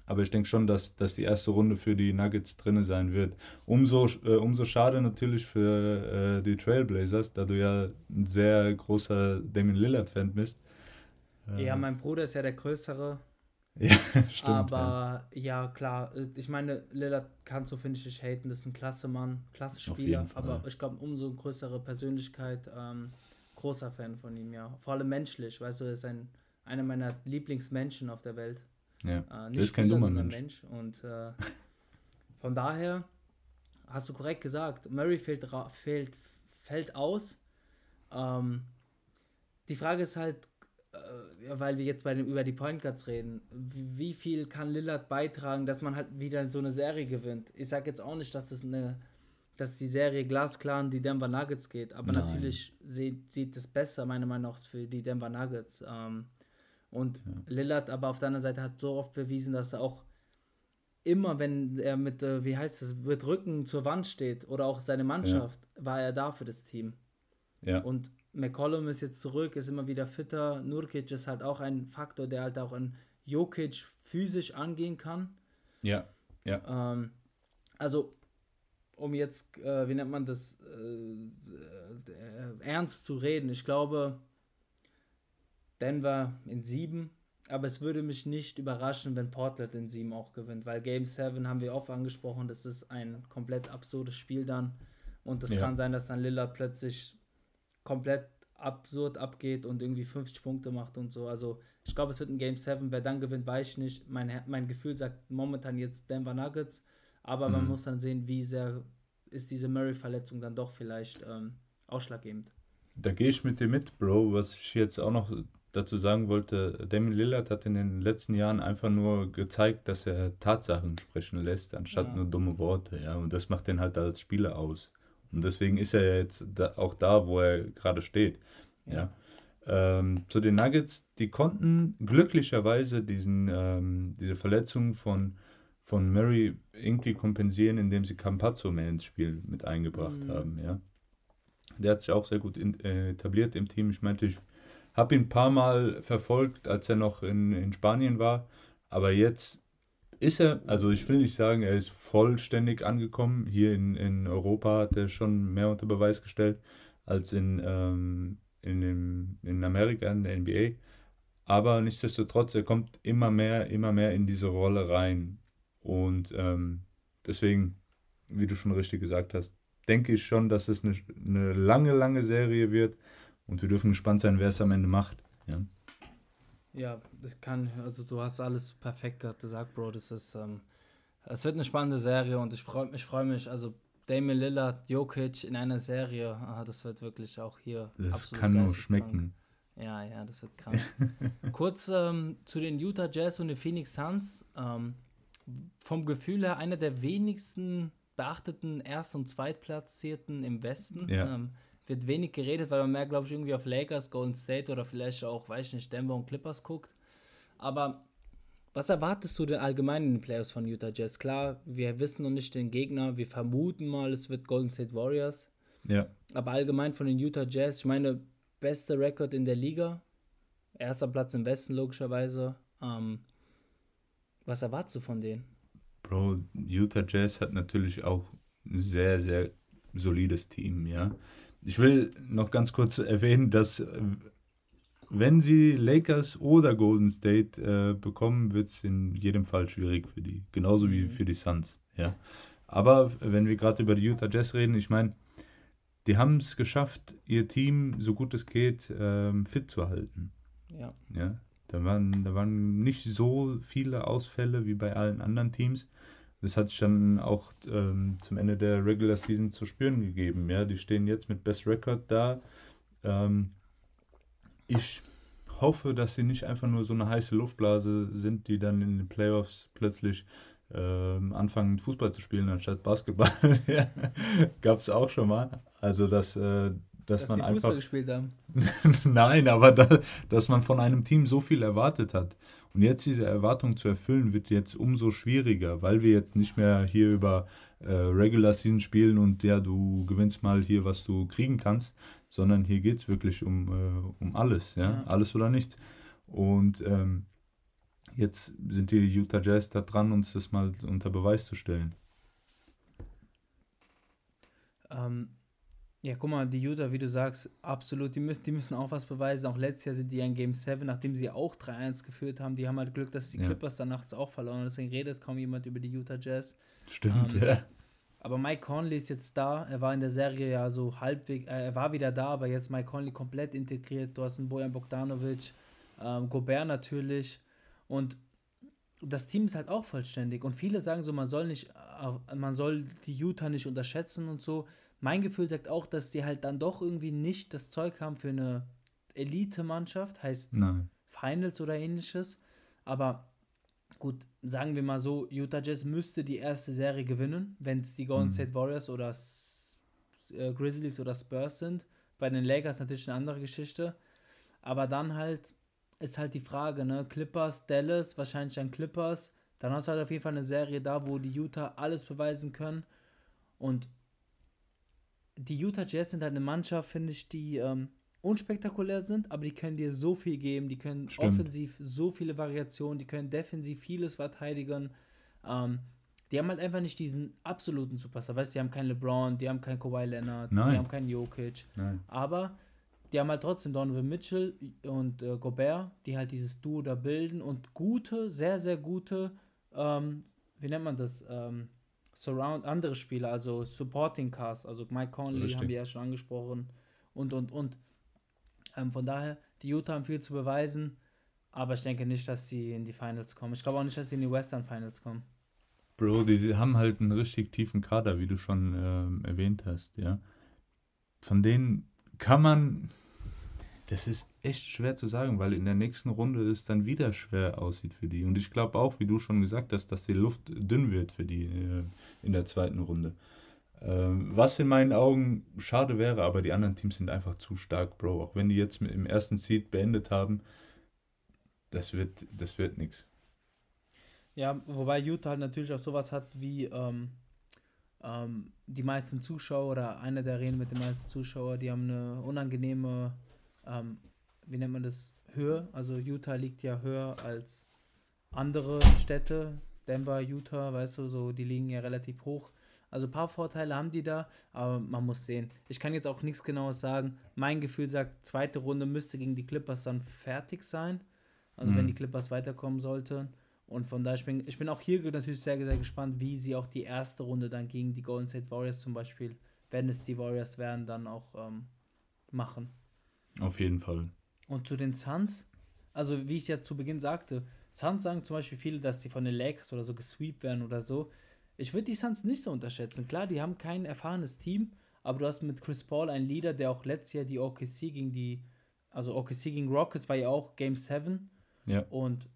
Aber ich denke schon, dass, dass die erste Runde für die Nuggets drin sein wird. Umso, äh, umso schade natürlich für äh, die Trailblazers, da du ja ein sehr großer Damien Lillard-Fan bist. Ja, mein Bruder ist ja der größere. Ja, stimmt. Aber ja. ja. klar, ich meine, Lillard kannst du, finde ich, nicht haten. Das ist ein klasse Mann, klasse Spieler. Aber ich glaube, umso größere Persönlichkeit, ähm, großer Fan von ihm, ja. Vor allem menschlich, weißt du, er ist ein, einer meiner Lieblingsmenschen auf der Welt. Ja, äh, nicht ist kein dummer Mensch. Mensch. Und äh, von daher hast du korrekt gesagt, Murray fällt, fällt, fällt aus. Ähm, die Frage ist halt, äh, weil wir jetzt bei dem, über die Point Guards reden, wie viel kann Lillard beitragen, dass man halt wieder so eine Serie gewinnt? Ich sage jetzt auch nicht, dass das eine, dass die Serie glasklar an die Denver Nuggets geht, aber Nein. natürlich sieht, sieht es besser, meiner Meinung nach, für die Denver Nuggets. Ähm, und ja. Lillard aber auf der anderen Seite hat so oft bewiesen, dass er auch immer, wenn er mit, äh, wie heißt es, mit Rücken zur Wand steht oder auch seine Mannschaft, ja. war er da für das Team. Ja. Und McCollum ist jetzt zurück, ist immer wieder fitter. Nurkic ist halt auch ein Faktor, der halt auch an Jokic physisch angehen kann. Ja, ja. Ähm, also, um jetzt, äh, wie nennt man das, äh, äh, ernst zu reden, ich glaube, Denver in sieben, aber es würde mich nicht überraschen, wenn Portland in sieben auch gewinnt, weil Game 7 haben wir oft angesprochen, das ist ein komplett absurdes Spiel dann. Und es ja. kann sein, dass dann Lillard plötzlich komplett absurd abgeht und irgendwie 50 Punkte macht und so. Also ich glaube, es wird ein Game 7. Wer dann gewinnt, weiß ich nicht. Mein, mein Gefühl sagt momentan jetzt Denver Nuggets. Aber mhm. man muss dann sehen, wie sehr ist diese Murray-Verletzung dann doch vielleicht ähm, ausschlaggebend. Da gehe ich mit dir mit, Bro. Was ich jetzt auch noch dazu sagen wollte, Damien Lillard hat in den letzten Jahren einfach nur gezeigt, dass er Tatsachen sprechen lässt, anstatt ja. nur dumme Worte. Ja? Und das macht den halt als Spieler aus. Und deswegen ist er jetzt da, auch da, wo er gerade steht. Ja. Ähm, zu den Nuggets, die konnten glücklicherweise diesen, ähm, diese Verletzung von, von Murray irgendwie kompensieren, indem sie Campazzo mehr ins Spiel mit eingebracht mhm. haben. Ja. Der hat sich auch sehr gut in, äh, etabliert im Team. Ich meinte, ich habe ihn ein paar Mal verfolgt, als er noch in, in Spanien war. Aber jetzt ist er, also ich will nicht sagen, er ist vollständig angekommen. Hier in, in Europa hat er schon mehr unter Beweis gestellt als in, ähm, in, dem, in Amerika, in der NBA. Aber nichtsdestotrotz, er kommt immer mehr, immer mehr in diese Rolle rein. Und ähm, deswegen, wie du schon richtig gesagt hast, denke ich schon, dass es eine, eine lange, lange Serie wird. Und wir dürfen gespannt sein, wer es am Ende macht. Ja. Ja, ich kann, also du hast alles perfekt gesagt, Bro. Das ist, ähm, es wird eine spannende Serie und ich freue mich, freue mich. Also Damien Lillard, Jokic in einer Serie, ah, das wird wirklich auch hier. Das kann nur schmecken. Ja, ja, das wird krank. Kurz ähm, zu den Utah Jazz und den Phoenix Suns. Ähm, vom Gefühl her einer der wenigsten beachteten Erst- und Zweitplatzierten im Westen. Ja. Ähm, wird wenig geredet, weil man mehr, glaube ich, irgendwie auf Lakers, Golden State oder vielleicht auch, weiß ich nicht, Denver und Clippers guckt. Aber was erwartest du denn allgemein in den Playoffs von Utah Jazz? Klar, wir wissen noch nicht den Gegner, wir vermuten mal, es wird Golden State Warriors. Ja. Aber allgemein von den Utah Jazz, ich meine, beste Rekord in der Liga, erster Platz im Westen logischerweise. Ähm, was erwartest du von denen? Bro, Utah Jazz hat natürlich auch ein sehr, sehr solides Team, ja. Ich will noch ganz kurz erwähnen, dass äh, wenn sie Lakers oder Golden State äh, bekommen, wird es in jedem Fall schwierig für die. Genauso wie mhm. für die Suns. Ja. Aber wenn wir gerade über die Utah Jazz reden, ich meine, die haben es geschafft, ihr Team, so gut es geht, ähm, fit zu halten. Ja. Ja, da waren, da waren nicht so viele Ausfälle wie bei allen anderen Teams. Das hat sich dann auch ähm, zum Ende der Regular Season zu spüren gegeben. Ja, die stehen jetzt mit Best Record da. Ähm, ich hoffe, dass sie nicht einfach nur so eine heiße Luftblase sind, die dann in den Playoffs plötzlich ähm, anfangen, Fußball zu spielen anstatt Basketball. Gab es auch schon mal. Also, dass, äh, dass, dass man einfach. Fußball gespielt haben. Nein, aber da, dass man von einem Team so viel erwartet hat. Und jetzt diese Erwartung zu erfüllen, wird jetzt umso schwieriger, weil wir jetzt nicht mehr hier über äh, Regular Season spielen und ja, du gewinnst mal hier, was du kriegen kannst, sondern hier geht es wirklich um, äh, um alles, ja? ja? alles oder nichts. Und ähm, jetzt sind die Utah Jazz da dran, uns das mal unter Beweis zu stellen. Ähm, ja, guck mal, die Utah, wie du sagst, absolut, die müssen, die müssen auch was beweisen. Auch letztes Jahr sind die in Game 7, nachdem sie auch 3-1 geführt haben. Die haben halt Glück, dass die ja. Clippers dann nachts auch verloren Deswegen redet kaum jemand über die Utah Jazz. Stimmt, ähm, ja. Aber Mike Conley ist jetzt da. Er war in der Serie ja so halbwegs, äh, er war wieder da, aber jetzt Mike Conley komplett integriert. Du hast einen Bojan Bogdanovic, ähm, Gobert natürlich. Und das Team ist halt auch vollständig. Und viele sagen so, man soll nicht, äh, man soll die Utah nicht unterschätzen und so. Mein Gefühl sagt auch, dass die halt dann doch irgendwie nicht das Zeug haben für eine Elite-Mannschaft, heißt Nein. Finals oder ähnliches. Aber gut, sagen wir mal so, Utah Jazz müsste die erste Serie gewinnen, wenn es die Golden mhm. State Warriors oder S äh, Grizzlies oder Spurs sind. Bei den Lakers natürlich eine andere Geschichte. Aber dann halt ist halt die Frage, ne? Clippers, Dallas, wahrscheinlich dann Clippers. Dann hast du halt auf jeden Fall eine Serie da, wo die Utah alles beweisen können. Und die Utah Jazz sind halt eine Mannschaft, finde ich, die ähm, unspektakulär sind, aber die können dir so viel geben. Die können Stimmt. offensiv so viele Variationen, die können defensiv vieles verteidigen. Ähm, die haben halt einfach nicht diesen absoluten Superstar. Weißt du, die haben keinen LeBron, die haben keinen Kawhi Leonard, Nein. die haben keinen Jokic. Nein. Aber die haben halt trotzdem Donovan Mitchell und äh, Gobert, die halt dieses Duo da bilden und gute, sehr, sehr gute, ähm, wie nennt man das? Ähm, Surround, andere Spieler, also Supporting Cast, also Mike Conley Richtig. haben wir ja schon angesprochen und, und, und. Ähm, von daher, die Utah haben viel zu beweisen, aber ich denke nicht, dass sie in die Finals kommen. Ich glaube auch nicht, dass sie in die Western Finals kommen. Bro, die haben halt einen richtig tiefen Kader, wie du schon ähm, erwähnt hast, ja. Von denen kann man, das ist echt schwer zu sagen, weil in der nächsten Runde es dann wieder schwer aussieht für die. Und ich glaube auch, wie du schon gesagt hast, dass die Luft dünn wird für die äh, in der zweiten Runde. Ähm, was in meinen Augen schade wäre, aber die anderen Teams sind einfach zu stark, Bro. Auch wenn die jetzt im ersten Seed beendet haben, das wird, das wird nichts. Ja, wobei Utah halt natürlich auch sowas hat wie ähm, ähm, die meisten Zuschauer oder einer der Arenen mit den meisten Zuschauern, die haben eine unangenehme ähm, wie nennt man das, Höhe. Also Utah liegt ja höher als andere Städte. Denver, Utah, weißt du, so, die liegen ja relativ hoch. Also ein paar Vorteile haben die da, aber man muss sehen. Ich kann jetzt auch nichts genaues sagen. Mein Gefühl sagt, zweite Runde müsste gegen die Clippers dann fertig sein. Also mhm. wenn die Clippers weiterkommen sollten. Und von daher, ich bin, ich bin auch hier natürlich sehr, sehr gespannt, wie sie auch die erste Runde dann gegen die Golden State Warriors zum Beispiel, wenn es die Warriors wären, dann auch ähm, machen. Auf jeden Fall. Und zu den Suns, also wie ich ja zu Beginn sagte, Suns sagen zum Beispiel viele, dass sie von den Lakers oder so gesweept werden oder so. Ich würde die Suns nicht so unterschätzen. Klar, die haben kein erfahrenes Team, aber du hast mit Chris Paul einen Leader, der auch letztes Jahr die OKC gegen die, also OKC gegen Rockets war ja auch Game 7. Ja. Und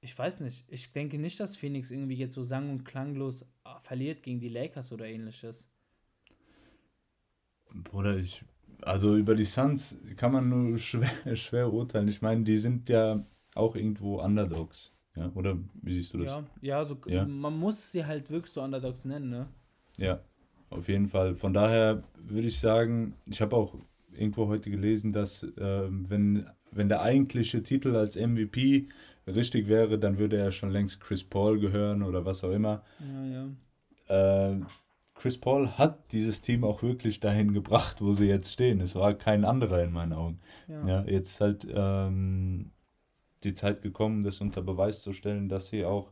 ich weiß nicht, ich denke nicht, dass Phoenix irgendwie jetzt so sang- und klanglos ah, verliert gegen die Lakers oder ähnliches. Bruder, ich also über die Suns kann man nur schwer, schwer urteilen. Ich meine, die sind ja auch irgendwo Underdogs. Ja, oder wie siehst du das? Ja, ja, also ja. man muss sie halt wirklich so Underdogs nennen, ne? Ja, auf jeden Fall. Von daher würde ich sagen, ich habe auch irgendwo heute gelesen, dass äh, wenn, wenn der eigentliche Titel als MVP richtig wäre, dann würde er schon längst Chris Paul gehören oder was auch immer. Ja, ja. Äh, Chris Paul hat dieses Team auch wirklich dahin gebracht, wo sie jetzt stehen. Es war kein anderer in meinen Augen. Ja, ja jetzt halt ähm, die Zeit gekommen, das unter Beweis zu stellen, dass sie auch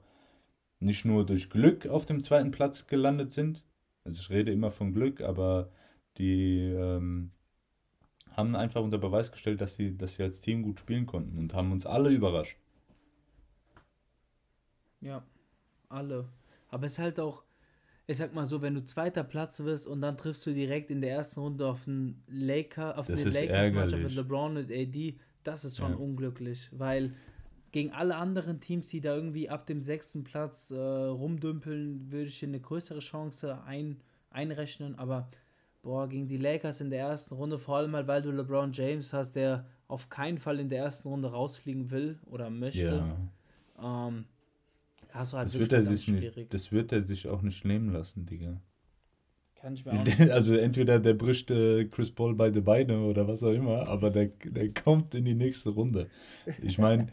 nicht nur durch Glück auf dem zweiten Platz gelandet sind. Also ich rede immer von Glück, aber die ähm, haben einfach unter Beweis gestellt, dass sie, dass sie als Team gut spielen konnten und haben uns alle überrascht. Ja, alle. Aber es ist halt auch, ich sag mal so, wenn du zweiter Platz wirst und dann triffst du direkt in der ersten Runde auf einen Laker, auf das den Lakers Mannschaft mit LeBron und AD, das ist schon ja. unglücklich, weil gegen alle anderen Teams, die da irgendwie ab dem sechsten Platz äh, rumdümpeln, würde ich hier eine größere Chance ein, einrechnen, aber boah, gegen die Lakers in der ersten Runde, vor allem halt, weil du LeBron James hast, der auf keinen Fall in der ersten Runde rausfliegen will oder möchte. Ja. Ähm, hast du halt das wird er sich nicht, Das wird er sich auch nicht nehmen lassen, Digga. Kann ich mir auch nicht. Also entweder der bricht äh, Chris Paul beide Beine oder was auch immer, aber der, der kommt in die nächste Runde. Ich meine,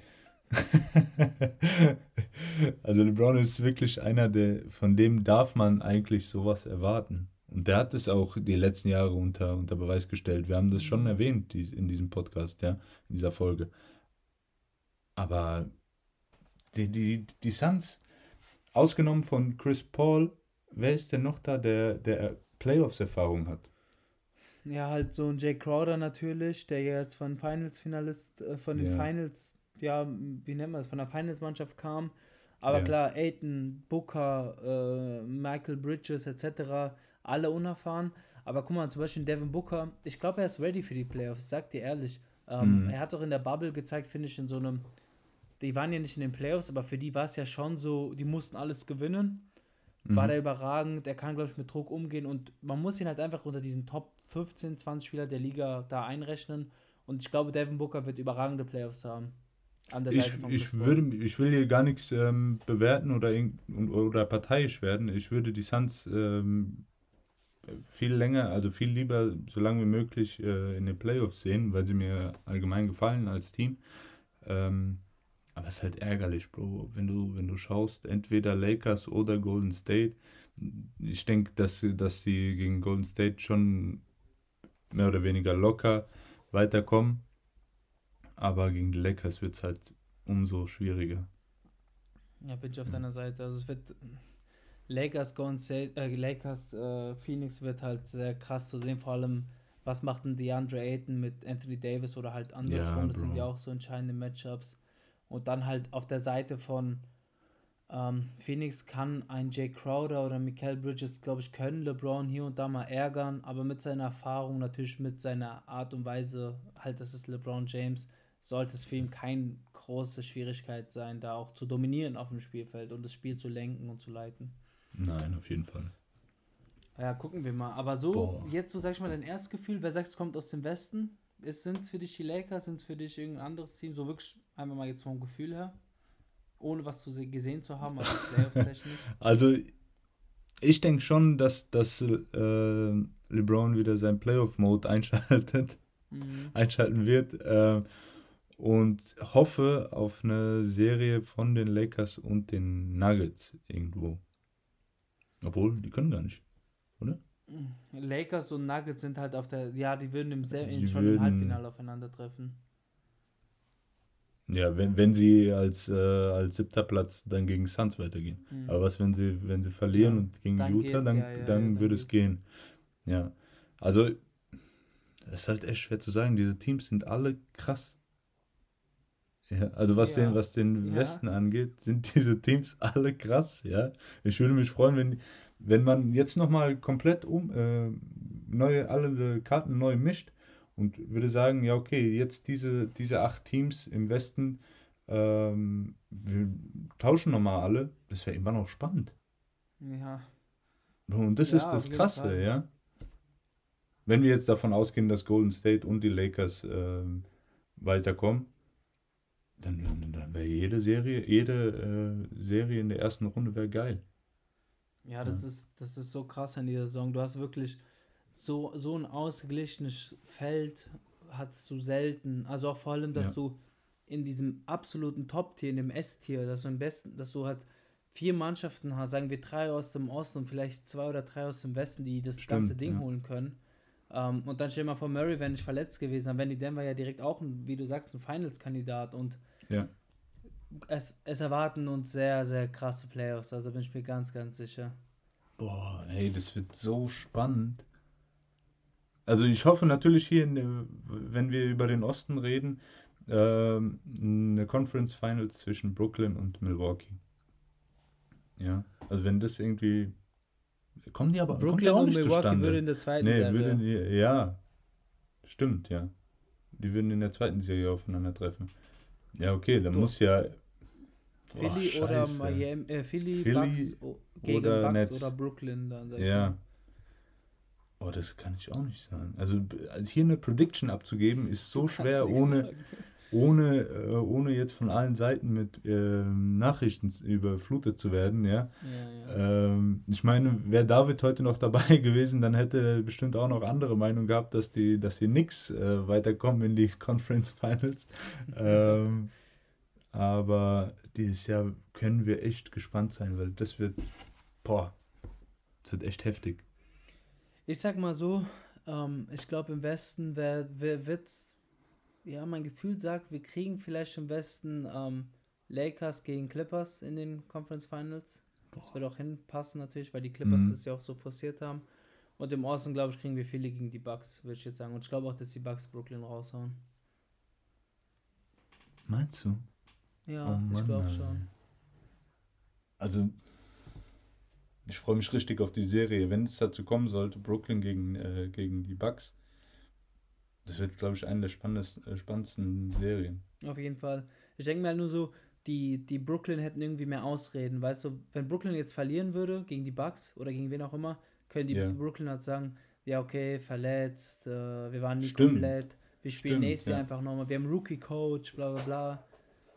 also LeBron ist wirklich einer, der, von dem darf man eigentlich sowas erwarten. Und der hat es auch die letzten Jahre unter, unter Beweis gestellt. Wir haben das schon mhm. erwähnt in diesem Podcast, ja, in dieser Folge. Aber die, die, die Suns, ausgenommen von Chris Paul, wer ist denn noch da, der, der Playoffs-Erfahrung hat? Ja, halt so ein Jay Crowder natürlich, der jetzt von Finals-Finalist, äh, von den ja. Finals, ja, wie nennen wir es, von der Finals-Mannschaft kam. Aber ja. klar, Aiton, Booker, äh, Michael Bridges etc., alle unerfahren. Aber guck mal, zum Beispiel Devin Booker, ich glaube, er ist ready für die Playoffs, ich sag dir ehrlich. Ähm, mhm. Er hat doch in der Bubble gezeigt, finde ich, in so einem, die waren ja nicht in den Playoffs, aber für die war es ja schon so, die mussten alles gewinnen. Mhm. War der überragend, er kann, glaube ich, mit Druck umgehen und man muss ihn halt einfach unter diesen Top 15, 20 Spieler der Liga da einrechnen. Und ich glaube, Devin Booker wird überragende Playoffs haben. ich, ich, würde, ich will hier gar nichts ähm, bewerten oder, oder parteiisch werden. Ich würde die Suns ähm, viel länger, also viel lieber so lange wie möglich äh, in den Playoffs sehen, weil sie mir allgemein gefallen als Team. Ähm, aber es ist halt ärgerlich, Bro, wenn du, wenn du schaust, entweder Lakers oder Golden State. Ich denke, dass, dass sie gegen Golden State schon mehr oder weniger locker weiterkommen. Aber gegen die Lakers wird es halt umso schwieriger. Ja, bin ich auf deiner Seite. Also es wird Lakers, Golden State, äh, Lakers, äh, Phoenix wird halt sehr krass zu sehen, vor allem was macht ein DeAndre Ayton mit Anthony Davis oder halt andersrum, ja, das sind ja auch so entscheidende Matchups. Und dann halt auf der Seite von ähm, Phoenix kann ein Jay Crowder oder Michael Bridges, glaube ich, können LeBron hier und da mal ärgern, aber mit seiner Erfahrung, natürlich mit seiner Art und Weise, halt, das ist LeBron James, sollte es für ihn keine große Schwierigkeit sein, da auch zu dominieren auf dem Spielfeld und das Spiel zu lenken und zu leiten. Nein, auf jeden Fall. Ja, gucken wir mal. Aber so, Boah. jetzt so, sag ich mal, dein Erstgefühl, wer sagt, es kommt aus dem Westen? Sind es für dich die Lakers, sind es für dich irgendein anderes Team? So wirklich einfach mal jetzt vom Gefühl her. Ohne was zu gesehen zu haben, also Playoffs-technisch. also, ich denke schon, dass, dass äh, LeBron wieder seinen Playoff-Mode einschaltet, mhm. einschalten wird. Äh, und hoffe auf eine Serie von den Lakers und den Nuggets irgendwo. Obwohl, die können gar nicht, oder? Lakers und Nuggets sind halt auf der, ja, die würden im die schon würden, im Halbfinale aufeinandertreffen. Ja, wenn, wenn sie als, äh, als siebter Platz dann gegen Suns weitergehen. Mhm. Aber was, wenn sie, wenn sie verlieren ja, und gegen Utah, dann, ja, ja, dann, dann würde es gehen. Ja. Also, es ist halt echt schwer zu sagen. Diese Teams sind alle krass. Ja, also was den, was den. Westen angeht, sind diese Teams alle krass, ja. Ich würde mich freuen, wenn, wenn man jetzt nochmal komplett um äh, neue, alle Karten neu mischt und würde sagen, ja, okay, jetzt diese, diese acht Teams im Westen, ähm, wir tauschen nochmal alle, das wäre immer noch spannend. Ja. Und das ist das Krasse, Fall, ja. Wenn wir jetzt davon ausgehen, dass Golden State und die Lakers äh, weiterkommen, dann, dann, dann wäre jede Serie, jede äh, Serie in der ersten Runde wäre geil. Ja, das ja. ist, das ist so krass in dieser Saison. Du hast wirklich so, so ein ausgeglichenes Feld, hast du selten. Also auch vor allem, dass ja. du in diesem absoluten Top-Tier, in dem S-Tier, dass du am besten, dass du halt vier Mannschaften hast, sagen wir drei aus dem Osten und vielleicht zwei oder drei aus dem Westen, die das Stimmt, ganze Ding ja. holen können. Um, ähm, und dann stell dir mal vor, Murray wäre nicht verletzt gewesen, dann wären die Denver ja direkt auch, ein, wie du sagst, ein Finals-Kandidat und ja. Es, es erwarten uns sehr, sehr krasse Playoffs, also bin ich mir ganz, ganz sicher. Boah, ey, das wird so spannend. Also ich hoffe natürlich hier, in, wenn wir über den Osten reden, äh, eine Conference Finals zwischen Brooklyn und Milwaukee. Ja, also wenn das irgendwie kommen die aber Brooklyn die auch nicht Milwaukee zustande. würde in der zweiten nee, Serie. Würde, ja, stimmt, ja. Die würden in der zweiten Serie aufeinandertreffen. Ja, okay, dann Doch. muss ja Philly oder Miami, äh, Philly, Philly Bucks gegen oder Bucks Nets. oder Brooklyn dann. Ja. Oh, das kann ich auch nicht sagen. Also hier eine Prediction abzugeben ist so schwer, ohne, ohne, äh, ohne jetzt von allen Seiten mit äh, Nachrichten überflutet zu werden, ja. ja, ja. Ähm, ich meine, wäre David heute noch dabei gewesen, dann hätte er bestimmt auch noch andere Meinung gehabt, dass die, dass die nix äh, weiterkommen in die Conference Finals. ähm, aber dieses Jahr können wir echt gespannt sein, weil das wird, boah, das wird echt heftig. Ich sag mal so, ähm, ich glaube im Westen wer, wer wird's, ja, mein Gefühl sagt, wir kriegen vielleicht im Westen ähm, Lakers gegen Clippers in den Conference Finals. Das wird auch hinpassen natürlich, weil die Clippers mhm. es ja auch so forciert haben. Und im Osten, glaube ich, kriegen wir viele gegen die Bucks, würde ich jetzt sagen. Und ich glaube auch, dass die Bucks Brooklyn raushauen. Meinst du? Ja, oh Mann, ich glaube schon. Also, ich freue mich richtig auf die Serie. Wenn es dazu kommen sollte, Brooklyn gegen, äh, gegen die Bucks, das wird, glaube ich, eine der spannendsten, äh, spannendsten Serien. Auf jeden Fall. Ich denke mir halt nur so, die, die Brooklyn hätten irgendwie mehr Ausreden. Weißt du, wenn Brooklyn jetzt verlieren würde gegen die Bucks oder gegen wen auch immer, können die yeah. Brooklyn halt sagen, ja, okay, verletzt, äh, wir waren nicht Stimmt. komplett, wir spielen Stimmt, nächstes Jahr einfach nochmal, wir haben Rookie-Coach, bla bla bla.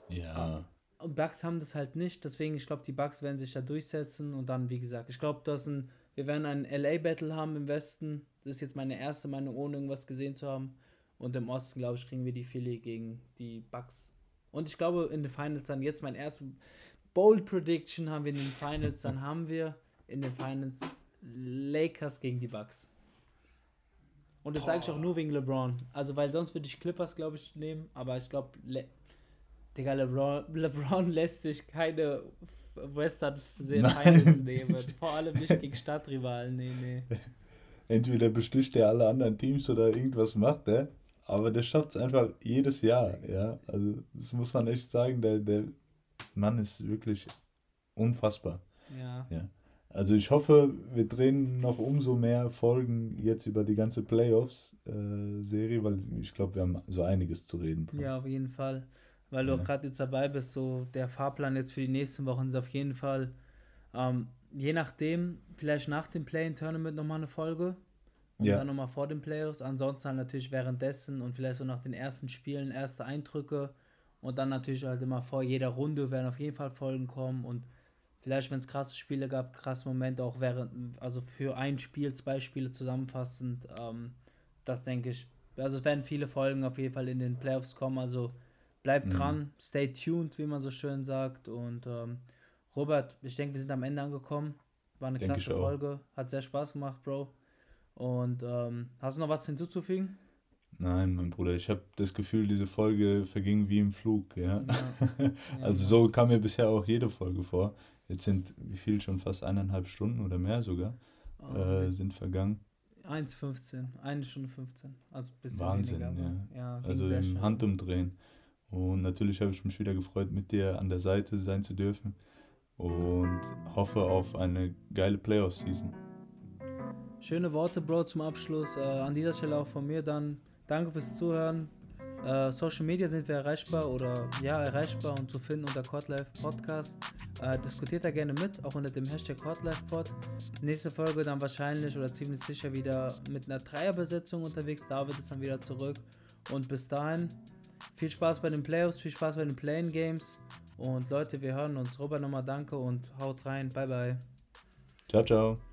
Ja. Und Bugs haben das halt nicht, deswegen, ich glaube, die Bugs werden sich da durchsetzen und dann, wie gesagt, ich glaube, ein, wir werden ein LA-Battle haben im Westen. Das ist jetzt meine erste Meinung, ohne irgendwas gesehen zu haben. Und im Osten, glaube ich, kriegen wir die Philly gegen die Bucks. Und ich glaube, in den Finals dann jetzt mein erstes Bold Prediction haben wir in den Finals, dann haben wir in den Finals Lakers gegen die Bucks. Und das sage ich auch nur wegen LeBron. Also, weil sonst würde ich Clippers, glaube ich, nehmen. Aber ich glaube, Digga, LeBron, LeBron lässt sich keine Western Finals nehmen. Vor allem nicht gegen Stadtrivalen. Nee, nee. Entweder besticht er alle anderen Teams oder irgendwas macht er. Aber der schafft es einfach jedes Jahr. Ja, also das muss man echt sagen. Der, der Mann ist wirklich unfassbar. Ja. ja. Also ich hoffe, wir drehen noch umso mehr Folgen jetzt über die ganze Playoffs-Serie, äh, weil ich glaube, wir haben so einiges zu reden. Ja, auf jeden Fall weil du ja. auch gerade jetzt dabei bist, so der Fahrplan jetzt für die nächsten Wochen ist auf jeden Fall, ähm, je nachdem, vielleicht nach dem Play-in-Tournament nochmal eine Folge und ja. dann nochmal vor den Playoffs. Ansonsten halt natürlich währenddessen und vielleicht so nach den ersten Spielen erste Eindrücke und dann natürlich halt immer vor jeder Runde werden auf jeden Fall Folgen kommen und vielleicht, wenn es krasse Spiele gab, krasse Momente auch während, also für ein Spiel, zwei Spiele zusammenfassend, ähm, das denke ich, also es werden viele Folgen auf jeden Fall in den Playoffs kommen, also Bleibt mhm. dran, stay tuned, wie man so schön sagt. Und ähm, Robert, ich denke, wir sind am Ende angekommen. War eine denk klasse Folge. Hat sehr Spaß gemacht, Bro. Und ähm, hast du noch was hinzuzufügen? Nein, mein Bruder, ich habe das Gefühl, diese Folge verging wie im Flug. Ja? ja. also so kam mir bisher auch jede Folge vor. Jetzt sind, wie viel, schon fast eineinhalb Stunden oder mehr sogar, oh, äh, sind vergangen. 1,15, eine Stunde 15. Also ein bisschen Wahnsinn, weniger, ja. ja also im Handumdrehen. Und natürlich habe ich mich wieder gefreut, mit dir an der Seite sein zu dürfen und hoffe auf eine geile Playoff-Season. Schöne Worte, Bro, zum Abschluss. Äh, an dieser Stelle auch von mir dann. Danke fürs Zuhören. Äh, Social Media sind wir erreichbar oder ja, erreichbar und zu finden unter Codlife Podcast. Äh, diskutiert da gerne mit, auch unter dem Hashtag CodLifePod. Nächste Folge dann wahrscheinlich oder ziemlich sicher wieder mit einer Dreierbesetzung unterwegs. David ist dann wieder zurück. Und bis dahin, viel Spaß bei den Playoffs, viel Spaß bei den Playing Games. Und Leute, wir hören uns. Robert nochmal danke und haut rein. Bye, bye. Ciao, ciao.